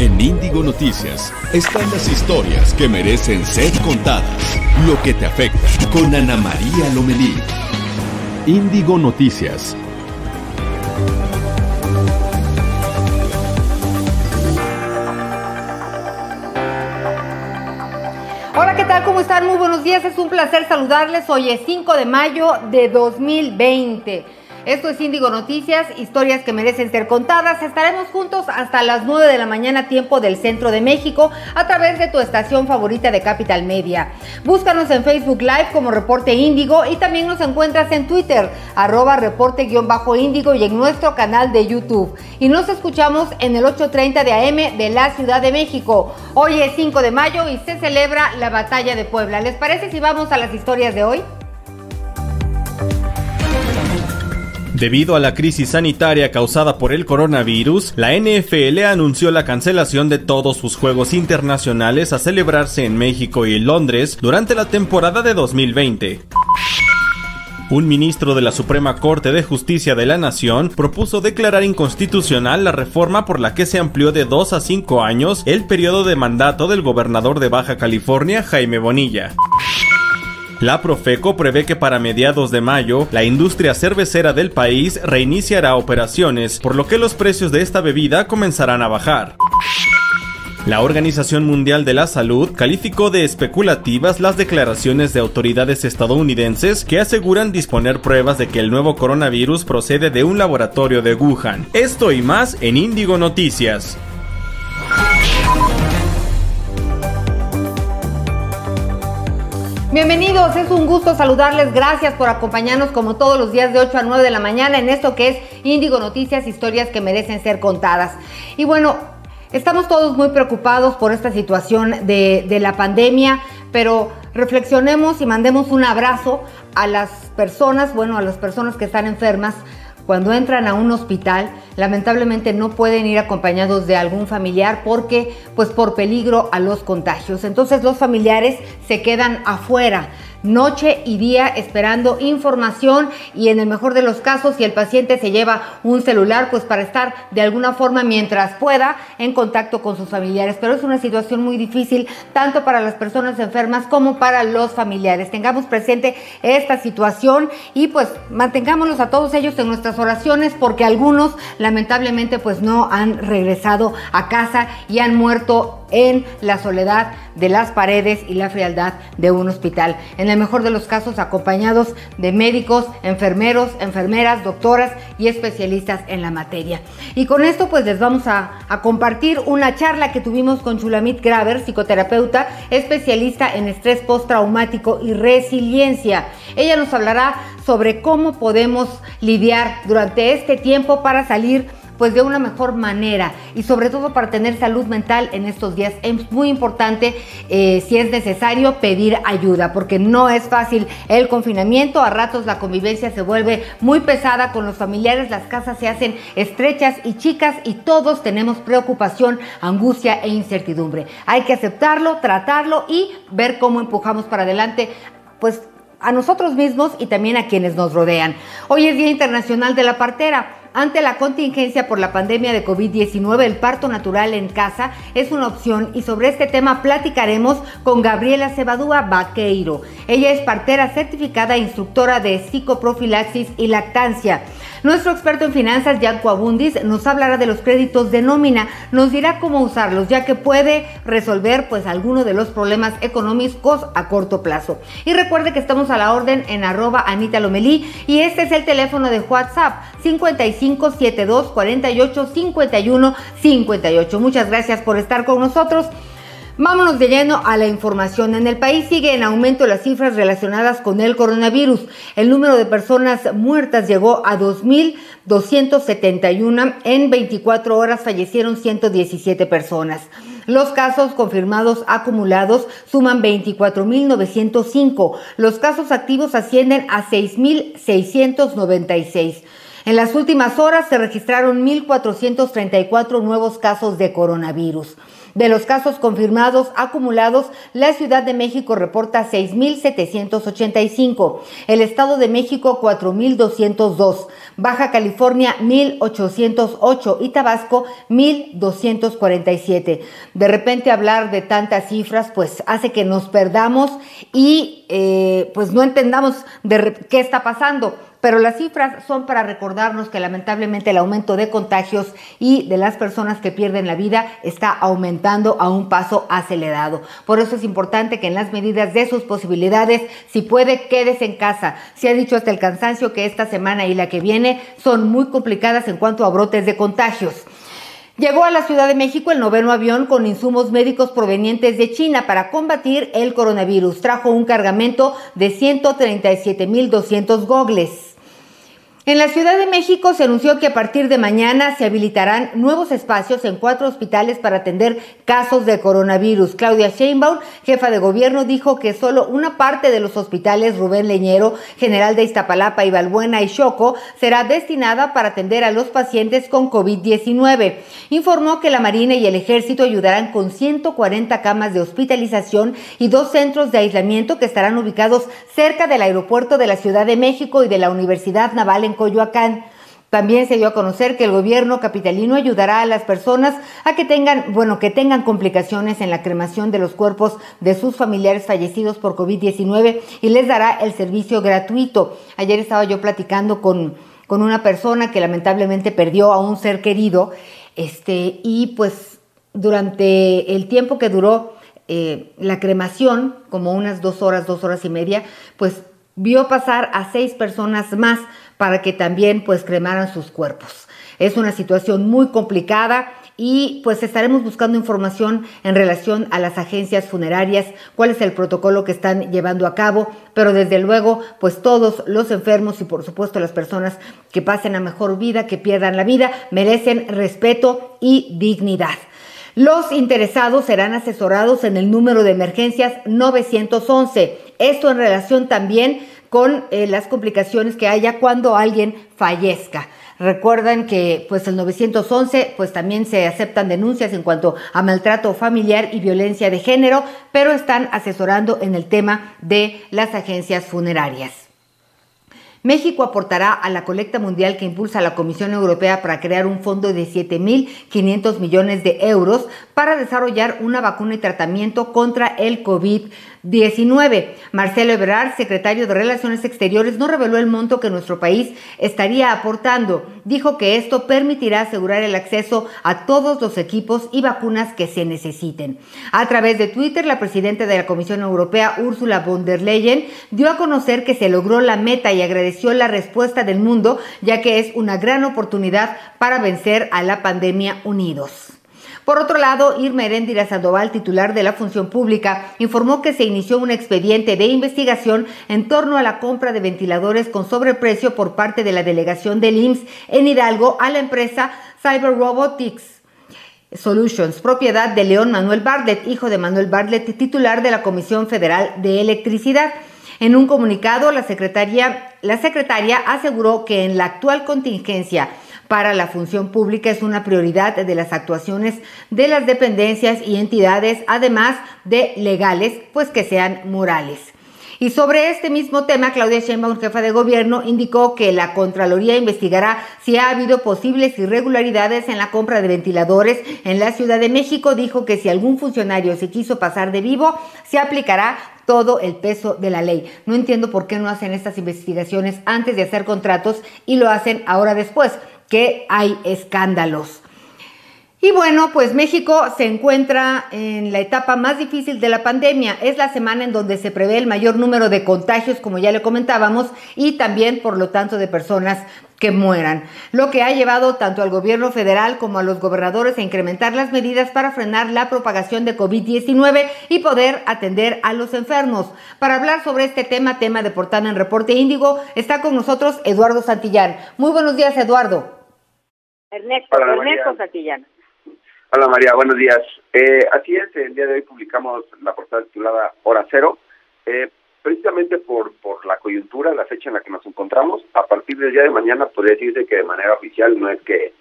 En Índigo Noticias están las historias que merecen ser contadas. Lo que te afecta con Ana María Lomelí. Índigo Noticias. Hola, ¿qué tal? ¿Cómo están? Muy buenos días. Es un placer saludarles. Hoy es 5 de mayo de 2020. Esto es Índigo Noticias, historias que merecen ser contadas. Estaremos juntos hasta las 9 de la mañana, tiempo del centro de México, a través de tu estación favorita de Capital Media. Búscanos en Facebook Live como Reporte Índigo y también nos encuentras en Twitter, arroba reporte-índigo y en nuestro canal de YouTube. Y nos escuchamos en el 8.30 de AM de la Ciudad de México. Hoy es 5 de mayo y se celebra la Batalla de Puebla. ¿Les parece si vamos a las historias de hoy? Debido a la crisis sanitaria causada por el coronavirus, la NFL anunció la cancelación de todos sus juegos internacionales a celebrarse en México y Londres durante la temporada de 2020. Un ministro de la Suprema Corte de Justicia de la Nación propuso declarar inconstitucional la reforma por la que se amplió de 2 a 5 años el periodo de mandato del gobernador de Baja California, Jaime Bonilla. La Profeco prevé que para mediados de mayo la industria cervecera del país reiniciará operaciones, por lo que los precios de esta bebida comenzarán a bajar. La Organización Mundial de la Salud calificó de especulativas las declaraciones de autoridades estadounidenses que aseguran disponer pruebas de que el nuevo coronavirus procede de un laboratorio de Wuhan. Esto y más en Índigo Noticias. Bienvenidos, es un gusto saludarles. Gracias por acompañarnos como todos los días de 8 a 9 de la mañana en esto que es Índigo Noticias, historias que merecen ser contadas. Y bueno, estamos todos muy preocupados por esta situación de, de la pandemia, pero reflexionemos y mandemos un abrazo a las personas, bueno, a las personas que están enfermas cuando entran a un hospital, lamentablemente no pueden ir acompañados de algún familiar porque, pues por peligro a los contagios. Entonces los familiares se quedan afuera noche y día esperando información y en el mejor de los casos si el paciente se lleva un celular pues para estar de alguna forma mientras pueda en contacto con sus familiares. Pero es una situación muy difícil tanto para las personas enfermas como para los familiares. Tengamos presente esta situación y pues mantengámonos a todos ellos en nuestras oraciones porque algunos lamentablemente pues no han regresado a casa y han muerto en la soledad de las paredes y la frialdad de un hospital. En el mejor de los casos acompañados de médicos, enfermeros, enfermeras, doctoras y especialistas en la materia. Y con esto pues les vamos a, compartir una charla que tuvimos con Chulamit Graver, psicoterapeuta, especialista en estrés postraumático y resiliencia. Ella nos hablará sobre cómo podemos lidiar durante este tiempo para salir pues de una mejor manera y sobre todo para tener salud mental en estos días. Es muy importante, eh, si es necesario, pedir ayuda, porque no es fácil el confinamiento, a ratos la convivencia se vuelve muy pesada con los familiares, las casas se hacen estrechas y chicas y todos tenemos preocupación, angustia e incertidumbre. Hay que aceptarlo, tratarlo y ver cómo empujamos para adelante, pues a nosotros mismos y también a quienes nos rodean. Hoy es Día Internacional de la Partera. Ante la contingencia por la pandemia de COVID-19, el parto natural en casa es una opción y sobre este tema platicaremos con Gabriela Cebadúa Vaqueiro. Ella es partera certificada e instructora de psicoprofilaxis y lactancia. Nuestro experto en finanzas, Yanko Abundis, nos hablará de los créditos de nómina, nos dirá cómo usarlos, ya que puede resolver pues alguno de los problemas económicos a corto plazo. Y recuerde que estamos a la orden en arroba Anita Lomelí y este es el teléfono de WhatsApp 5572 48 51 58. Muchas gracias por estar con nosotros. Vámonos de lleno a la información. En el país sigue en aumento las cifras relacionadas con el coronavirus. El número de personas muertas llegó a 2.271. En 24 horas fallecieron 117 personas. Los casos confirmados acumulados suman 24.905. Los casos activos ascienden a 6.696. En las últimas horas se registraron 1.434 nuevos casos de coronavirus. De los casos confirmados acumulados, la Ciudad de México reporta 6.785, el Estado de México 4.202, Baja California 1.808 y Tabasco 1.247. De repente hablar de tantas cifras pues hace que nos perdamos y eh, pues no entendamos de qué está pasando pero las cifras son para recordarnos que lamentablemente el aumento de contagios y de las personas que pierden la vida está aumentando a un paso acelerado. Por eso es importante que en las medidas de sus posibilidades, si puede, quédese en casa. Se ha dicho hasta el cansancio que esta semana y la que viene son muy complicadas en cuanto a brotes de contagios. Llegó a la Ciudad de México el noveno avión con insumos médicos provenientes de China para combatir el coronavirus. Trajo un cargamento de 137.200 gogles. En la Ciudad de México se anunció que a partir de mañana se habilitarán nuevos espacios en cuatro hospitales para atender casos de coronavirus. Claudia Sheinbaum, jefa de gobierno, dijo que solo una parte de los hospitales Rubén Leñero, General de Iztapalapa y Balbuena y Choco será destinada para atender a los pacientes con COVID-19. Informó que la Marina y el Ejército ayudarán con 140 camas de hospitalización y dos centros de aislamiento que estarán ubicados cerca del aeropuerto de la Ciudad de México y de la Universidad Naval en Coyoacán. También se dio a conocer que el gobierno capitalino ayudará a las personas a que tengan, bueno, que tengan complicaciones en la cremación de los cuerpos de sus familiares fallecidos por COVID-19 y les dará el servicio gratuito. Ayer estaba yo platicando con, con una persona que lamentablemente perdió a un ser querido, este, y pues durante el tiempo que duró eh, la cremación, como unas dos horas, dos horas y media, pues vio pasar a seis personas más para que también pues cremaran sus cuerpos. Es una situación muy complicada y pues estaremos buscando información en relación a las agencias funerarias, cuál es el protocolo que están llevando a cabo, pero desde luego pues todos los enfermos y por supuesto las personas que pasen a mejor vida, que pierdan la vida, merecen respeto y dignidad. Los interesados serán asesorados en el número de emergencias 911. Esto en relación también con eh, las complicaciones que haya cuando alguien fallezca. Recuerden que pues el 911 pues también se aceptan denuncias en cuanto a maltrato familiar y violencia de género, pero están asesorando en el tema de las agencias funerarias. México aportará a la colecta mundial que impulsa la Comisión Europea para crear un fondo de 7.500 millones de euros para desarrollar una vacuna y tratamiento contra el COVID-19. Marcelo Ebrard, secretario de Relaciones Exteriores, no reveló el monto que nuestro país estaría aportando. Dijo que esto permitirá asegurar el acceso a todos los equipos y vacunas que se necesiten. A través de Twitter, la presidenta de la Comisión Europea, Ursula von der Leyen, dio a conocer que se logró la meta y agradeció la respuesta del mundo, ya que es una gran oportunidad para vencer a la pandemia unidos. Por otro lado, Irma Heréndira Sandoval, titular de la Función Pública, informó que se inició un expediente de investigación en torno a la compra de ventiladores con sobreprecio por parte de la delegación del IMSS en Hidalgo a la empresa Cyber Robotics. Solutions, propiedad de León Manuel Bartlett, hijo de Manuel Bartlett, titular de la Comisión Federal de Electricidad. En un comunicado, la secretaria, la secretaria aseguró que en la actual contingencia para la función pública es una prioridad de las actuaciones de las dependencias y entidades, además de legales, pues que sean morales. Y sobre este mismo tema, Claudia Sheinbaum, jefa de gobierno, indicó que la Contraloría investigará si ha habido posibles irregularidades en la compra de ventiladores en la Ciudad de México. Dijo que si algún funcionario se quiso pasar de vivo, se aplicará todo el peso de la ley. No entiendo por qué no hacen estas investigaciones antes de hacer contratos y lo hacen ahora después que hay escándalos. Y bueno, pues México se encuentra en la etapa más difícil de la pandemia. Es la semana en donde se prevé el mayor número de contagios, como ya le comentábamos, y también, por lo tanto, de personas que mueran, lo que ha llevado tanto al gobierno federal como a los gobernadores a incrementar las medidas para frenar la propagación de COVID-19 y poder atender a los enfermos. Para hablar sobre este tema, tema de Portada en Reporte Índigo, está con nosotros Eduardo Santillán. Muy buenos días, Eduardo. Ernesto, Hola, Ernesto Santillán. Hola María, buenos días. Eh, así es, el día de hoy publicamos la portada titulada Hora Cero. Eh, precisamente por, por la coyuntura, la fecha en la que nos encontramos, a partir del día de mañana podría decirse que de manera oficial no es que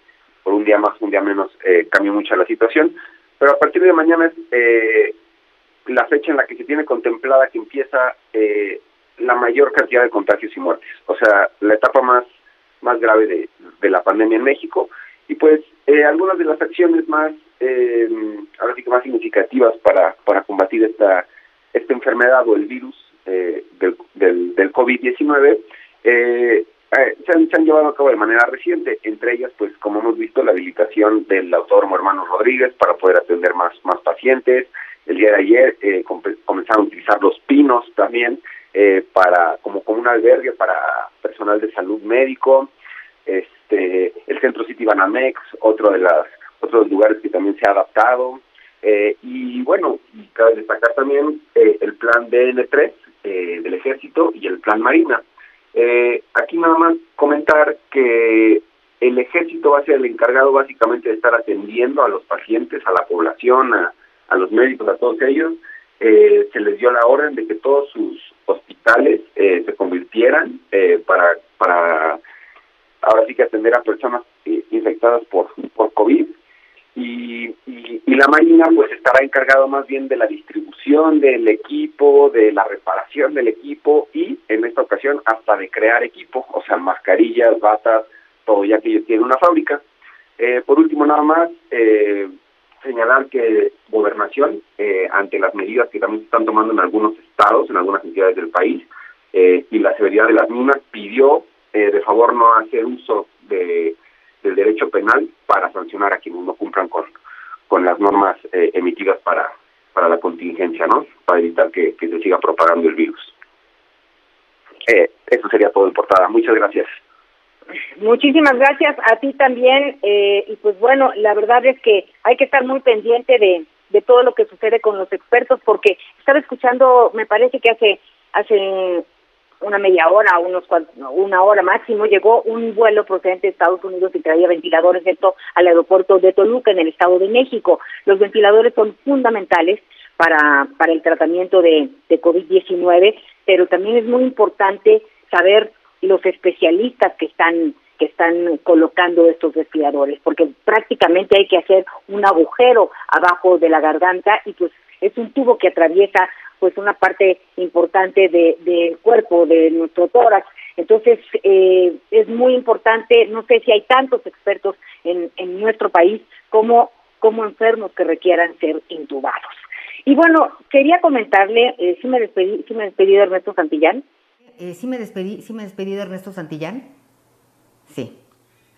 por un día más, un día menos eh, mucho la situación, pero a partir de mañana es eh, la fecha en la que se tiene contemplada que empieza eh, la mayor cantidad de contagios y muertes, o sea, la etapa más, más grave de, de la pandemia en México. Y pues eh, algunas de las acciones más, eh, que más significativas para, para combatir esta, esta enfermedad o el virus eh, del, del, del COVID-19 eh, eh, se, han, llevado a cabo de manera reciente, entre ellas, pues como hemos visto, la habilitación del autódromo Hermanos Rodríguez para poder atender más, más pacientes. El día de ayer eh, comenzaron a utilizar los pinos también eh, para como, como un albergue para personal de salud médico. Este, el Centro City Banamex, otro de las otros lugares que también se ha adaptado. Eh, y bueno, y cabe destacar también eh, el plan DN3 eh, del Ejército y el plan Marina. Eh, aquí nada más comentar que el ejército va a ser el encargado básicamente de estar atendiendo a los pacientes, a la población, a, a los médicos, a todos ellos. Eh, se les dio la orden de que todos sus hospitales eh, se convirtieran para, para ahora sí que atender a personas infectadas por, por COVID. Y, y, la Marina pues estará encargado más bien de la distribución del equipo, de la reparación del equipo y en esta ocasión hasta de crear equipo, o sea, mascarillas, batas, todo ya que ellos tienen una fábrica. Eh, por último, nada más, eh, señalar que Gobernación, eh, ante las medidas que también se están tomando en algunos estados, en algunas entidades del país, y la severidad de las mismas, pidió de favor no hacer uso de del derecho penal para sancionar a quienes no cumplan con, con las normas eh, emitidas para, para la contingencia, ¿no? Para evitar que, que se siga propagando el virus. Eh, eso sería todo en portada. Muchas gracias. Muchísimas gracias a ti también. Eh, y pues bueno, la verdad es que hay que estar muy pendiente de, de todo lo que sucede con los expertos, porque estaba escuchando, me parece que hace hace una media hora, unos una hora máximo, llegó un vuelo procedente de Estados Unidos y traía ventiladores al aeropuerto de Toluca, en el Estado de México. Los ventiladores son fundamentales para, para el tratamiento de, de COVID-19, pero también es muy importante saber los especialistas que están que están colocando estos respiradores, porque prácticamente hay que hacer un agujero abajo de la garganta y pues es un tubo que atraviesa pues una parte importante de, del cuerpo, de nuestro tórax. Entonces, eh, es muy importante, no sé si hay tantos expertos en, en nuestro país como, como enfermos que requieran ser intubados. Y bueno, quería comentarle, eh, ¿sí me despedí, sí me despedí de Ernesto Santillán? Eh, ¿sí, me despedí, ¿Sí me despedí de Ernesto Santillán? Sí.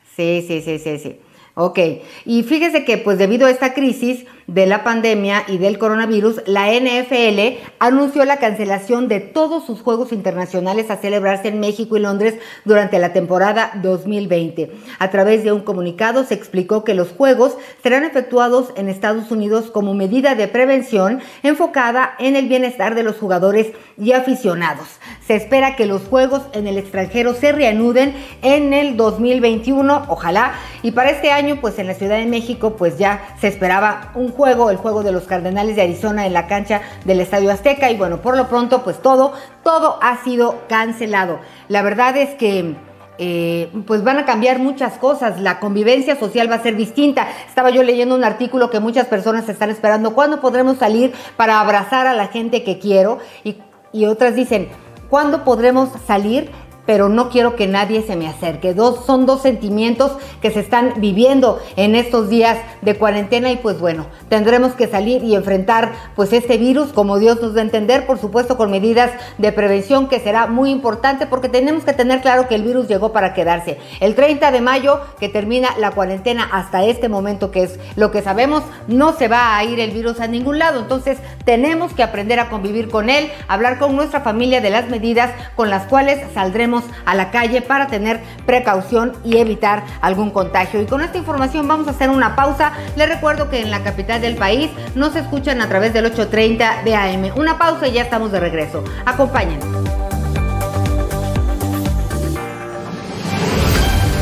Sí, sí, sí, sí, sí. Ok, y fíjese que pues debido a esta crisis de la pandemia y del coronavirus, la NFL anunció la cancelación de todos sus juegos internacionales a celebrarse en México y Londres durante la temporada 2020. A través de un comunicado se explicó que los juegos serán efectuados en Estados Unidos como medida de prevención enfocada en el bienestar de los jugadores y aficionados. Se espera que los juegos en el extranjero se reanuden en el 2021, ojalá, y para este año pues en la Ciudad de México pues ya se esperaba un juego, el juego de los Cardenales de Arizona en la cancha del Estadio Azteca y bueno, por lo pronto pues todo, todo ha sido cancelado. La verdad es que... Eh, pues van a cambiar muchas cosas, la convivencia social va a ser distinta. Estaba yo leyendo un artículo que muchas personas están esperando, ¿cuándo podremos salir para abrazar a la gente que quiero? Y, y otras dicen, ¿cuándo podremos salir pero no quiero que nadie se me acerque. Dos, son dos sentimientos que se están viviendo en estos días de cuarentena y pues bueno, tendremos que salir y enfrentar pues este virus como Dios nos da a entender, por supuesto con medidas de prevención que será muy importante porque tenemos que tener claro que el virus llegó para quedarse. El 30 de mayo que termina la cuarentena hasta este momento que es lo que sabemos, no se va a ir el virus a ningún lado, entonces tenemos que aprender a convivir con él, hablar con nuestra familia de las medidas con las cuales saldremos a la calle para tener precaución y evitar algún contagio. Y con esta información vamos a hacer una pausa. Les recuerdo que en la capital del país nos escuchan a través del 8.30 de AM. Una pausa y ya estamos de regreso. Acompáñenos.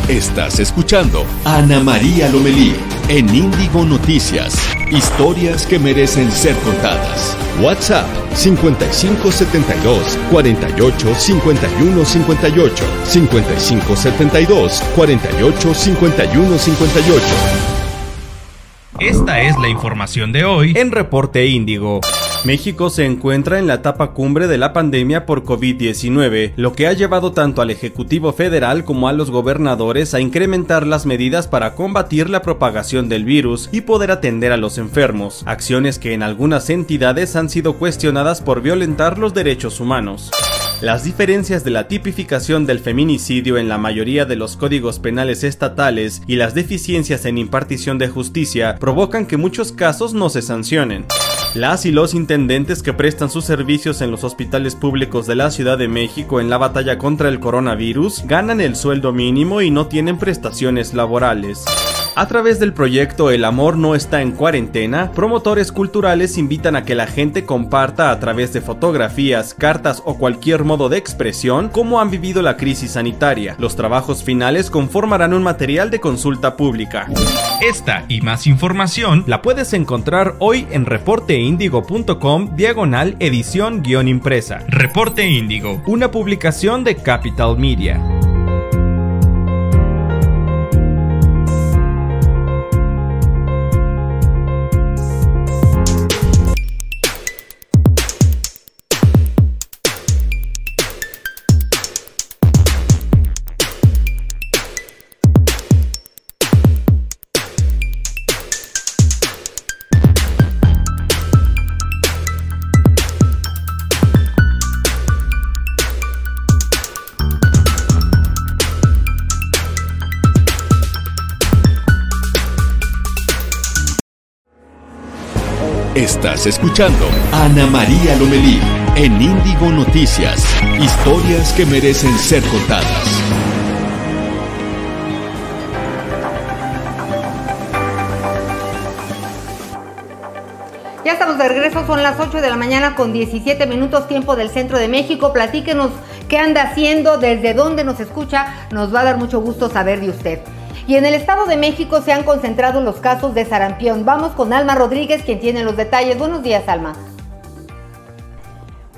Estás escuchando Ana María Lomelí en Índigo Noticias. Historias que merecen ser contadas. WhatsApp 5572 48 51 58 5572 48 51 58 esta es la información de hoy en Reporte Índigo. México se encuentra en la etapa cumbre de la pandemia por COVID-19, lo que ha llevado tanto al Ejecutivo Federal como a los gobernadores a incrementar las medidas para combatir la propagación del virus y poder atender a los enfermos, acciones que en algunas entidades han sido cuestionadas por violentar los derechos humanos. Las diferencias de la tipificación del feminicidio en la mayoría de los códigos penales estatales y las deficiencias en impartición de justicia provocan que muchos casos no se sancionen. Las y los intendentes que prestan sus servicios en los hospitales públicos de la Ciudad de México en la batalla contra el coronavirus ganan el sueldo mínimo y no tienen prestaciones laborales. A través del proyecto El amor no está en cuarentena, promotores culturales invitan a que la gente comparta a través de fotografías, cartas o cualquier modo de expresión cómo han vivido la crisis sanitaria. Los trabajos finales conformarán un material de consulta pública. Esta y más información la puedes encontrar hoy en reporteindigo.com diagonal edición guion impresa. Reporte Índigo, una publicación de Capital Media. Estás escuchando Ana María Lomelí en Índigo Noticias. Historias que merecen ser contadas. Ya estamos de regreso, son las 8 de la mañana con 17 minutos tiempo del centro de México. Platíquenos qué anda haciendo, desde dónde nos escucha. Nos va a dar mucho gusto saber de usted. Y en el Estado de México se han concentrado los casos de sarampión. Vamos con Alma Rodríguez, quien tiene los detalles. Buenos días, Alma.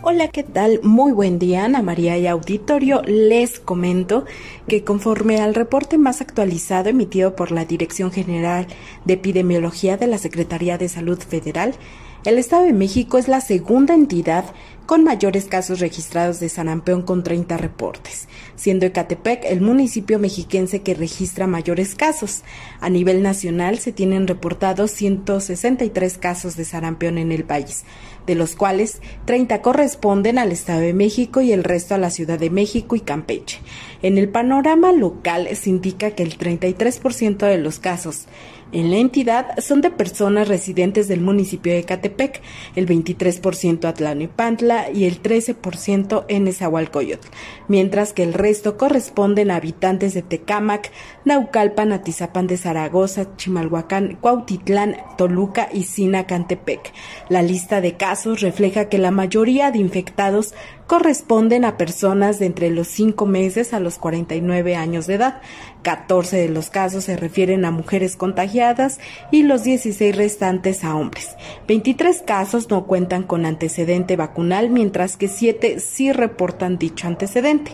Hola, ¿qué tal? Muy buen día, Ana María y auditorio. Les comento que conforme al reporte más actualizado emitido por la Dirección General de Epidemiología de la Secretaría de Salud Federal, el Estado de México es la segunda entidad con mayores casos registrados de sarampión con 30 reportes, siendo Ecatepec el municipio mexiquense que registra mayores casos. A nivel nacional se tienen reportados 163 casos de sarampión en el país, de los cuales 30 corresponden al Estado de México y el resto a la Ciudad de México y Campeche. En el panorama local se indica que el 33% de los casos en la entidad son de personas residentes del municipio de Catepec, el 23% Atlanepantla y el 13% en Nezahualcóyotl, mientras que el resto corresponden a habitantes de Tecámac, Naucalpan, Atizapán de Zaragoza, Chimalhuacán, Cuautitlán, Toluca y Sinacantepec. La lista de casos refleja que la mayoría de infectados corresponden a personas de entre los 5 meses a los 49 años de edad. 14 de los casos se refieren a mujeres contagiadas y los 16 restantes a hombres. 23 casos no cuentan con antecedente vacunal, mientras que 7 sí reportan dicho antecedente.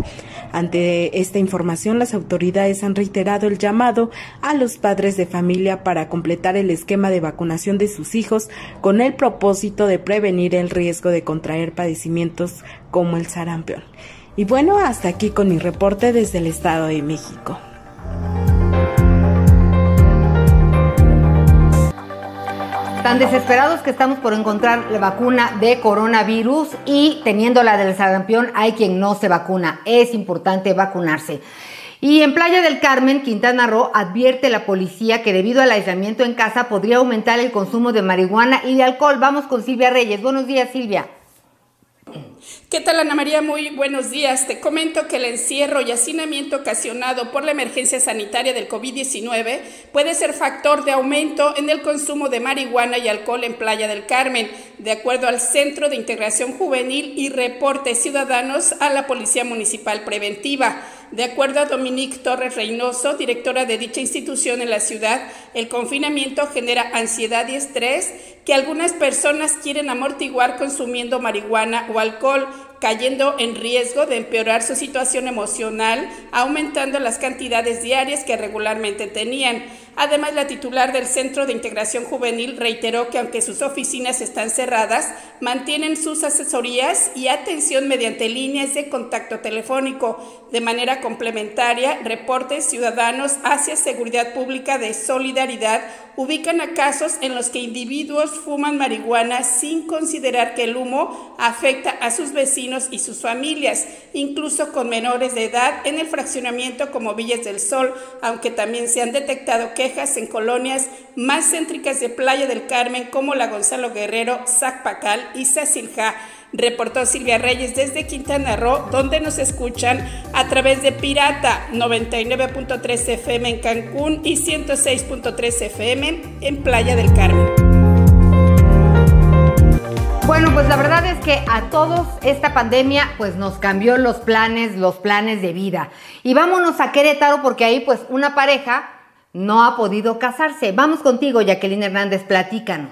Ante esta información, las autoridades han reiterado el llamado a los padres de familia para completar el esquema de vacunación de sus hijos con el propósito de prevenir el riesgo de contraer padecimientos como el sarampión. Y bueno, hasta aquí con mi reporte desde el Estado de México. Tan desesperados que estamos por encontrar la vacuna de coronavirus y teniendo la del sarampión hay quien no se vacuna. Es importante vacunarse. Y en Playa del Carmen, Quintana Roo, advierte la policía que debido al aislamiento en casa podría aumentar el consumo de marihuana y de alcohol. Vamos con Silvia Reyes. Buenos días, Silvia. ¿Qué tal Ana María? Muy buenos días. Te comento que el encierro y hacinamiento ocasionado por la emergencia sanitaria del COVID-19 puede ser factor de aumento en el consumo de marihuana y alcohol en Playa del Carmen, de acuerdo al Centro de Integración Juvenil y Reportes Ciudadanos a la Policía Municipal Preventiva. De acuerdo a Dominique Torres Reynoso, directora de dicha institución en la ciudad, el confinamiento genera ansiedad y estrés que algunas personas quieren amortiguar consumiendo marihuana o alcohol, cayendo en riesgo de empeorar su situación emocional, aumentando las cantidades diarias que regularmente tenían. Además, la titular del Centro de Integración Juvenil reiteró que aunque sus oficinas están cerradas, mantienen sus asesorías y atención mediante líneas de contacto telefónico. De manera complementaria, reportes ciudadanos hacia Seguridad Pública de Solidaridad ubican a casos en los que individuos fuman marihuana sin considerar que el humo afecta a sus vecinos y sus familias, incluso con menores de edad en el fraccionamiento como Villas del Sol, aunque también se han detectado quejas en colonias más céntricas de Playa del Carmen como la Gonzalo Guerrero, Zacpacal y Sacilja reportó Silvia Reyes desde Quintana Roo, donde nos escuchan a través de Pirata 99.3 FM en Cancún y 106.3 FM en Playa del Carmen. Bueno, pues la verdad es que a todos esta pandemia pues nos cambió los planes, los planes de vida. Y vámonos a Querétaro porque ahí pues una pareja no ha podido casarse. Vamos contigo, Jacqueline Hernández, platícanos.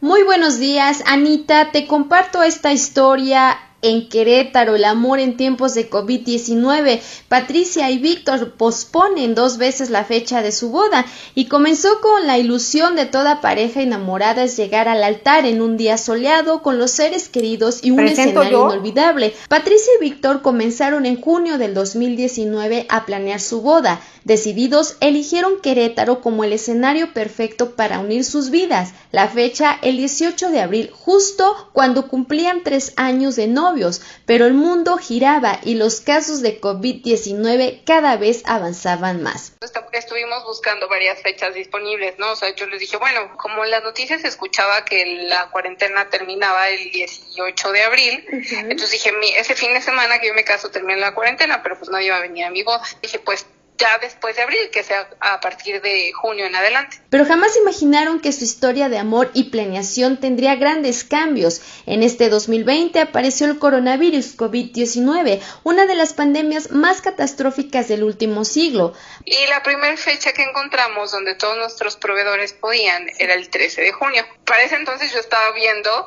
Muy buenos días, Anita. Te comparto esta historia en Querétaro, el amor en tiempos de COVID-19. Patricia y Víctor posponen dos veces la fecha de su boda y comenzó con la ilusión de toda pareja enamorada es llegar al altar en un día soleado con los seres queridos y un escenario inolvidable. Patricia y Víctor comenzaron en junio del 2019 a planear su boda. Decididos, eligieron Querétaro como el escenario perfecto para unir sus vidas. La fecha, el 18 de abril, justo cuando cumplían tres años de novios, pero el mundo giraba y los casos de COVID-19 cada vez avanzaban más. Estuvimos buscando varias fechas disponibles, ¿no? O sea, yo les dije, bueno, como en las noticias se escuchaba que la cuarentena terminaba el 18 de abril, entonces dije, ese fin de semana que yo me caso termina la cuarentena, pero pues nadie va a venir a mi boda. Dije, pues ya después de abril, que sea a partir de junio en adelante. Pero jamás imaginaron que su historia de amor y planeación tendría grandes cambios. En este 2020 apareció el coronavirus COVID-19, una de las pandemias más catastróficas del último siglo. Y la primera fecha que encontramos donde todos nuestros proveedores podían era el 13 de junio. Para ese entonces yo estaba viendo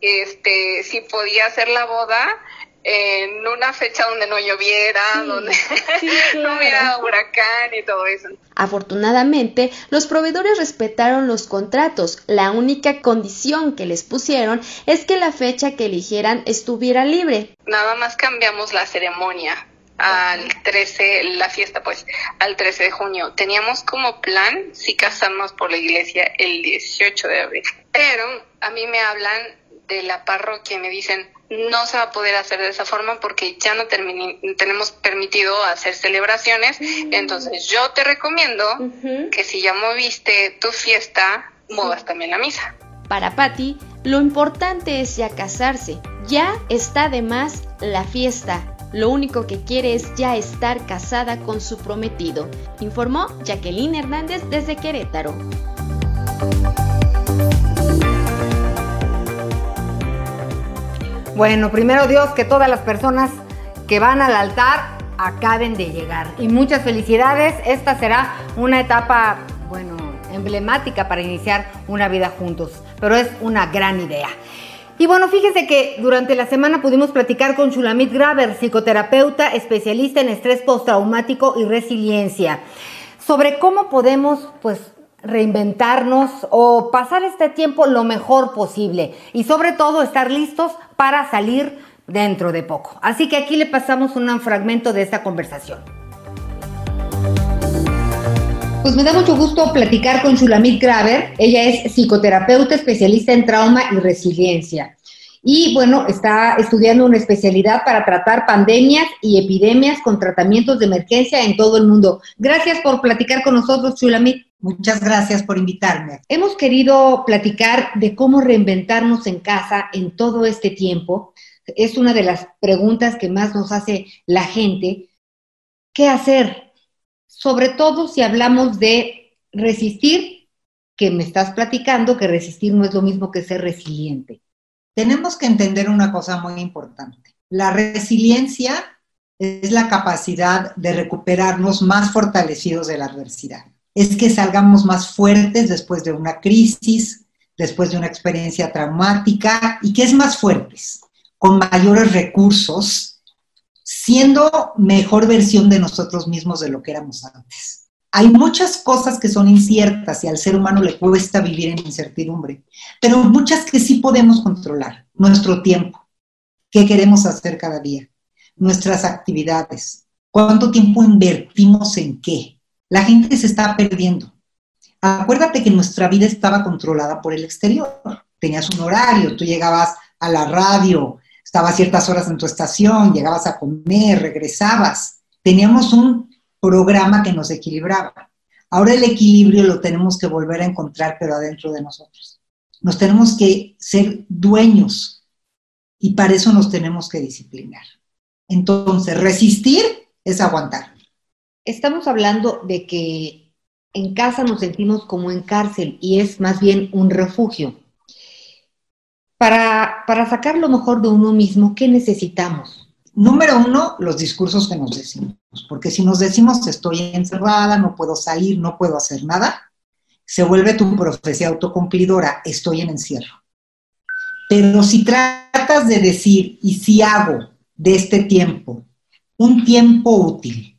este si podía hacer la boda en una fecha donde no lloviera, donde no hubiera huracán y todo eso. Afortunadamente, los proveedores respetaron los contratos. La única condición que les pusieron es que la fecha que eligieran estuviera libre. Nada más cambiamos la ceremonia al 13, la fiesta pues, al 13 de junio. Teníamos como plan si casarnos por la iglesia el 18 de abril. Pero a mí me hablan de la parroquia y me dicen, no se va a poder hacer de esa forma porque ya no tenemos permitido hacer celebraciones. Mm. Entonces yo te recomiendo que si ya moviste tu fiesta, movas también la misa. Para Patti, lo importante es ya casarse. Ya está de más la fiesta. Lo único que quiere es ya estar casada con su prometido, informó Jacqueline Hernández desde Querétaro. Bueno, primero Dios, que todas las personas que van al altar acaben de llegar. Y muchas felicidades. Esta será una etapa, bueno, emblemática para iniciar una vida juntos. Pero es una gran idea. Y bueno, fíjense que durante la semana pudimos platicar con Chulamit Graver, psicoterapeuta especialista en estrés postraumático y resiliencia, sobre cómo podemos, pues, reinventarnos o pasar este tiempo lo mejor posible y sobre todo estar listos para salir dentro de poco. Así que aquí le pasamos un fragmento de esta conversación. Pues me da mucho gusto platicar con Shulamit Graver. Ella es psicoterapeuta especialista en trauma y resiliencia. Y bueno, está estudiando una especialidad para tratar pandemias y epidemias con tratamientos de emergencia en todo el mundo. Gracias por platicar con nosotros, Shulamit. Muchas gracias por invitarme. Hemos querido platicar de cómo reinventarnos en casa en todo este tiempo. Es una de las preguntas que más nos hace la gente. ¿Qué hacer? Sobre todo si hablamos de resistir, que me estás platicando, que resistir no es lo mismo que ser resiliente. Tenemos que entender una cosa muy importante. La resiliencia es la capacidad de recuperarnos más fortalecidos de la adversidad. Es que salgamos más fuertes después de una crisis, después de una experiencia traumática y que es más fuertes, con mayores recursos, siendo mejor versión de nosotros mismos de lo que éramos antes. Hay muchas cosas que son inciertas y al ser humano le cuesta vivir en incertidumbre, pero muchas que sí podemos controlar. Nuestro tiempo, qué queremos hacer cada día, nuestras actividades, cuánto tiempo invertimos en qué. La gente se está perdiendo. Acuérdate que nuestra vida estaba controlada por el exterior. Tenías un horario, tú llegabas a la radio, estabas ciertas horas en tu estación, llegabas a comer, regresabas. Teníamos un programa que nos equilibraba. Ahora el equilibrio lo tenemos que volver a encontrar, pero adentro de nosotros. Nos tenemos que ser dueños y para eso nos tenemos que disciplinar. Entonces, resistir es aguantar. Estamos hablando de que en casa nos sentimos como en cárcel y es más bien un refugio. Para, para sacar lo mejor de uno mismo, ¿qué necesitamos? Número uno, los discursos que nos decimos. Porque si nos decimos estoy encerrada, no puedo salir, no puedo hacer nada, se vuelve tu profecía autocumplidora, estoy en encierro. Pero si tratas de decir, y si hago de este tiempo un tiempo útil,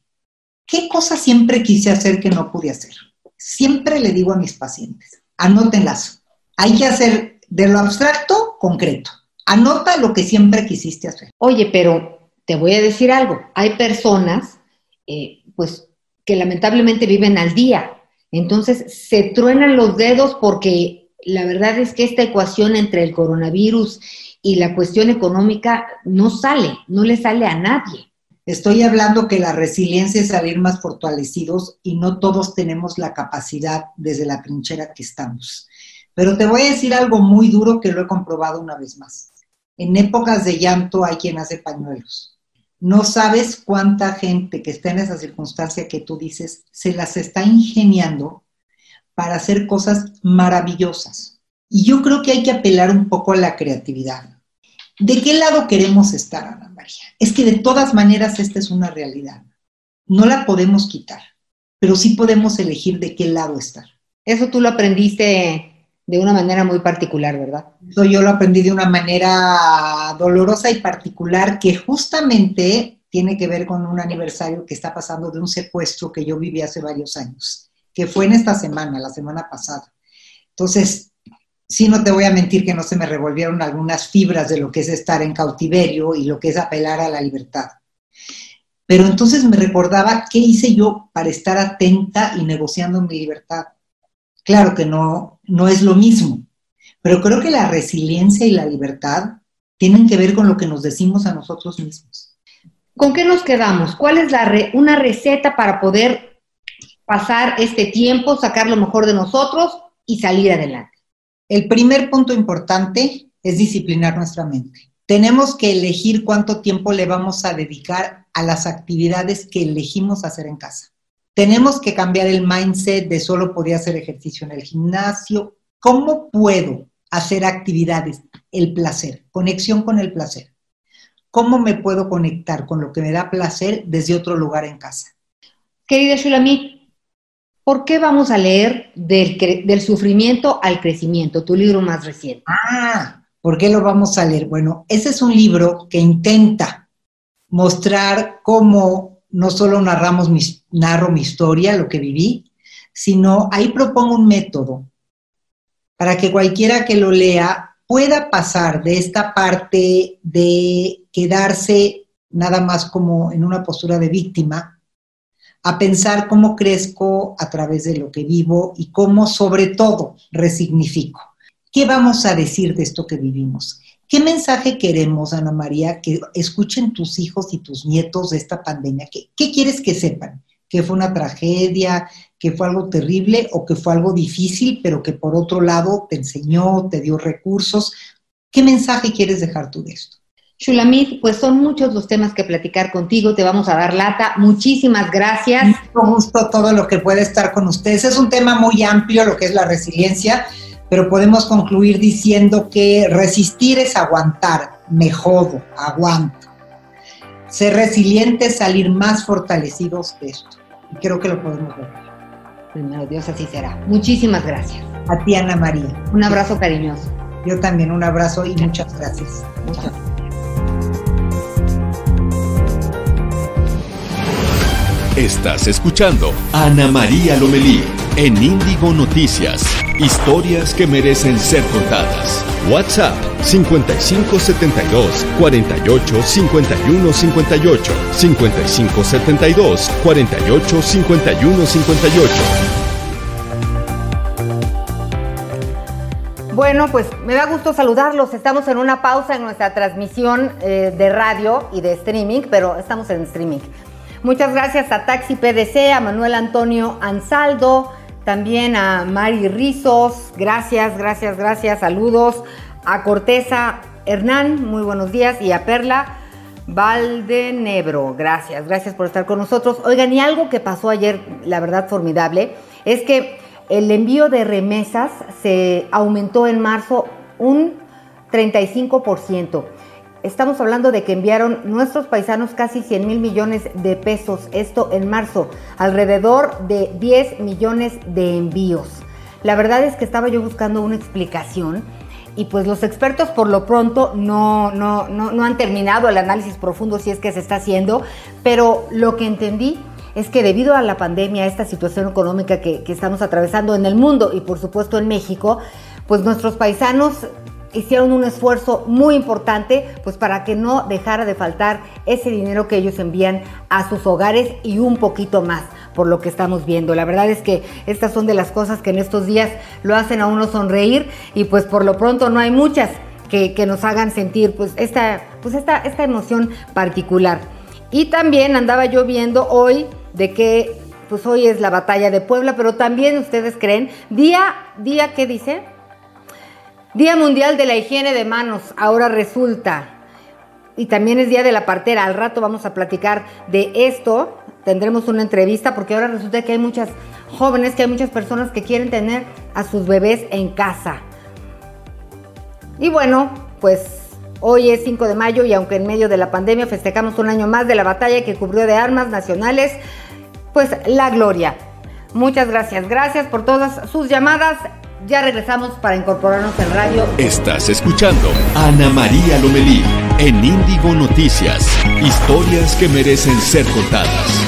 ¿qué cosa siempre quise hacer que no pude hacer? Siempre le digo a mis pacientes, anótenlas. Hay que hacer de lo abstracto concreto. Anota lo que siempre quisiste hacer. Oye, pero te voy a decir algo. Hay personas, eh, pues, que lamentablemente viven al día. Entonces, se truenan los dedos porque la verdad es que esta ecuación entre el coronavirus y la cuestión económica no sale, no le sale a nadie. Estoy hablando que la resiliencia es salir más fortalecidos y no todos tenemos la capacidad desde la trinchera que estamos. Pero te voy a decir algo muy duro que lo he comprobado una vez más. En épocas de llanto hay quien hace pañuelos. No sabes cuánta gente que está en esa circunstancia que tú dices se las está ingeniando para hacer cosas maravillosas. Y yo creo que hay que apelar un poco a la creatividad. ¿De qué lado queremos estar, Ana María? Es que de todas maneras esta es una realidad. No la podemos quitar, pero sí podemos elegir de qué lado estar. Eso tú lo aprendiste de una manera muy particular, ¿verdad? Eso yo lo aprendí de una manera dolorosa y particular que justamente tiene que ver con un aniversario que está pasando de un secuestro que yo viví hace varios años que fue en esta semana, la semana pasada. Entonces, sí no te voy a mentir que no se me revolvieron algunas fibras de lo que es estar en cautiverio y lo que es apelar a la libertad. Pero entonces me recordaba qué hice yo para estar atenta y negociando mi libertad. Claro que no, no es lo mismo, pero creo que la resiliencia y la libertad tienen que ver con lo que nos decimos a nosotros mismos. ¿Con qué nos quedamos? ¿Cuál es la una receta para poder pasar este tiempo, sacar lo mejor de nosotros y salir adelante. El primer punto importante es disciplinar nuestra mente. Tenemos que elegir cuánto tiempo le vamos a dedicar a las actividades que elegimos hacer en casa. Tenemos que cambiar el mindset de solo podía hacer ejercicio en el gimnasio. ¿Cómo puedo hacer actividades? El placer, conexión con el placer. ¿Cómo me puedo conectar con lo que me da placer desde otro lugar en casa? Querida Shulamit, ¿Por qué vamos a leer del, sufrimiento al crecimiento, tu libro más reciente? Ah, ¿por qué lo vamos a leer? Bueno, ese es un libro que intenta mostrar cómo no solo narramos narro mi historia, lo que viví, sino ahí propongo un método para que cualquiera que lo lea pueda pasar de esta parte de quedarse nada más como en una postura de víctima a pensar cómo crezco a través de lo que vivo y cómo sobre todo resignifico. ¿Qué vamos a decir de esto que vivimos? ¿Qué mensaje queremos, Ana María, que escuchen tus hijos y tus nietos de esta pandemia? ¿Qué, qué quieres que sepan? ¿Que fue una tragedia? ¿Que fue algo terrible? ¿O que fue algo difícil, pero que por otro lado te enseñó, te dio recursos? ¿Qué mensaje quieres dejar tú de esto? Shulamit, pues son muchos los temas que platicar contigo, te vamos a dar lata. Muchísimas gracias. Mucho gusto todo lo que puede estar con ustedes. Es un tema muy amplio lo que es la resiliencia, pero podemos concluir diciendo que resistir es aguantar, me jodo, aguanto. ser resilientes, salir más fortalecidos de esto. Y creo que lo podemos ver. Primero Dios, así será. Muchísimas gracias. A ti, Ana María. Un abrazo cariñoso. Yo también un abrazo y muchas gracias. Muchas gracias. Estás escuchando Ana María Lomelí en Índigo Noticias. Historias que merecen ser contadas. WhatsApp 5572 48 51 58 5572 48 51 58. Bueno, pues me da gusto saludarlos. Estamos en una pausa en nuestra transmisión eh, de radio y de streaming, pero estamos en streaming. Muchas gracias a Taxi PDC, a Manuel Antonio Ansaldo, también a Mari Rizos, gracias, gracias, gracias, saludos, a Corteza Hernán, muy buenos días, y a Perla Valdenebro, gracias, gracias por estar con nosotros. Oigan, y algo que pasó ayer, la verdad formidable, es que el envío de remesas se aumentó en marzo un 35%. Estamos hablando de que enviaron nuestros paisanos casi 100 mil millones de pesos, esto en marzo, alrededor de 10 millones de envíos. La verdad es que estaba yo buscando una explicación y pues los expertos por lo pronto no, no, no, han terminado el análisis profundo si es que se está haciendo, pero lo que entendí es que debido a la pandemia, a esta situación económica que, que estamos atravesando en el mundo y por supuesto en México, pues nuestros paisanos hicieron un esfuerzo muy importante pues para que no dejara de faltar ese dinero que ellos envían a sus hogares y un poquito más por lo que estamos viendo. La verdad es que estas son de las cosas que en estos días lo hacen a uno sonreír y pues por lo pronto no hay muchas que, nos hagan sentir pues esta, pues esta, esta emoción particular. Y también andaba yo viendo hoy de que pues hoy es la batalla de Puebla, pero también ustedes creen, día, día, ¿qué dice? Día Mundial de la Higiene de Manos, ahora resulta. Y también es Día de la Partera. Al rato vamos a platicar de esto. Tendremos una entrevista porque ahora resulta que hay muchas jóvenes, que hay muchas personas que quieren tener a sus bebés en casa. Y bueno, pues hoy es 5 de mayo y aunque en medio de la pandemia festejamos un año más de la batalla que cubrió de armas nacionales, pues la gloria. Muchas gracias, gracias por todas sus llamadas. Ya regresamos para incorporarnos en radio. Estás escuchando Ana María Lomelí en Índigo Noticias. Historias que merecen ser contadas.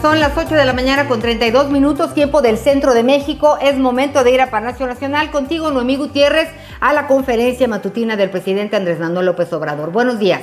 Son las 8 de la mañana con 32 minutos, tiempo del centro de México. Es momento de ir a Palacio Nacional contigo, Noemí Gutiérrez, a la conferencia matutina del presidente Andrés Manuel López Obrador. Buenos días.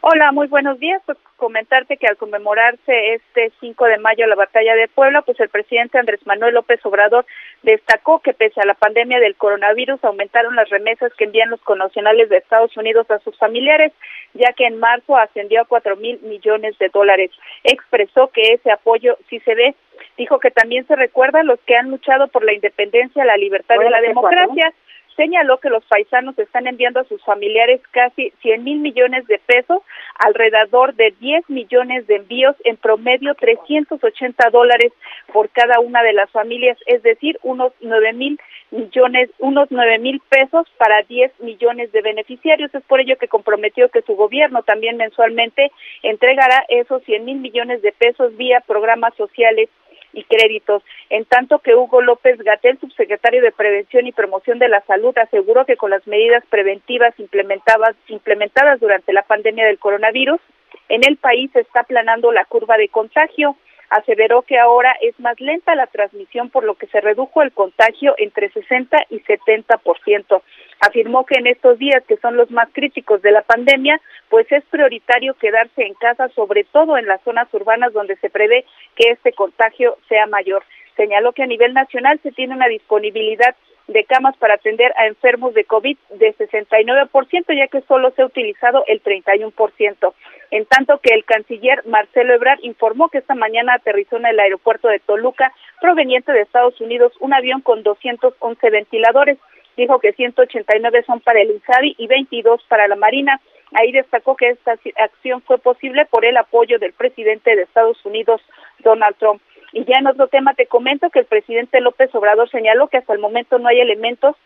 Hola, muy buenos días. Pues comentarte que al conmemorarse este 5 de mayo la batalla de Puebla, pues el presidente Andrés Manuel López Obrador destacó que pese a la pandemia del coronavirus aumentaron las remesas que envían los connacionales de Estados Unidos a sus familiares, ya que en marzo ascendió a cuatro mil millones de dólares. Expresó que ese apoyo sí se ve. Dijo que también se recuerda a los que han luchado por la independencia, la libertad y la democracia señaló que los paisanos están enviando a sus familiares casi 100 mil millones de pesos, alrededor de 10 millones de envíos, en promedio 380 dólares por cada una de las familias, es decir, unos 9 mil millones, unos 9 mil pesos para 10 millones de beneficiarios. Es por ello que comprometió que su gobierno también mensualmente entregará esos 100 mil millones de pesos vía programas sociales y créditos. En tanto que Hugo López Gatel, subsecretario de Prevención y Promoción de la Salud, aseguró que con las medidas preventivas implementadas, implementadas durante la pandemia del coronavirus, en el país se está aplanando la curva de contagio aseveró que ahora es más lenta la transmisión, por lo que se redujo el contagio entre 60 y 70%. Afirmó que en estos días, que son los más críticos de la pandemia, pues es prioritario quedarse en casa, sobre todo en las zonas urbanas donde se prevé que este contagio sea mayor. Señaló que a nivel nacional se tiene una disponibilidad de camas para atender a enfermos de COVID de 69%, ya que solo se ha utilizado el 31%. En tanto que el canciller Marcelo Ebrard informó que esta mañana aterrizó en el aeropuerto de Toluca, proveniente de Estados Unidos, un avión con 211 ventiladores. Dijo que 189 son para el INSABI y 22 para la Marina. Ahí destacó que esta acción fue posible por el apoyo del presidente de Estados Unidos, Donald Trump. Y ya en otro tema te comento que el presidente López Obrador señaló que hasta el momento no hay elementos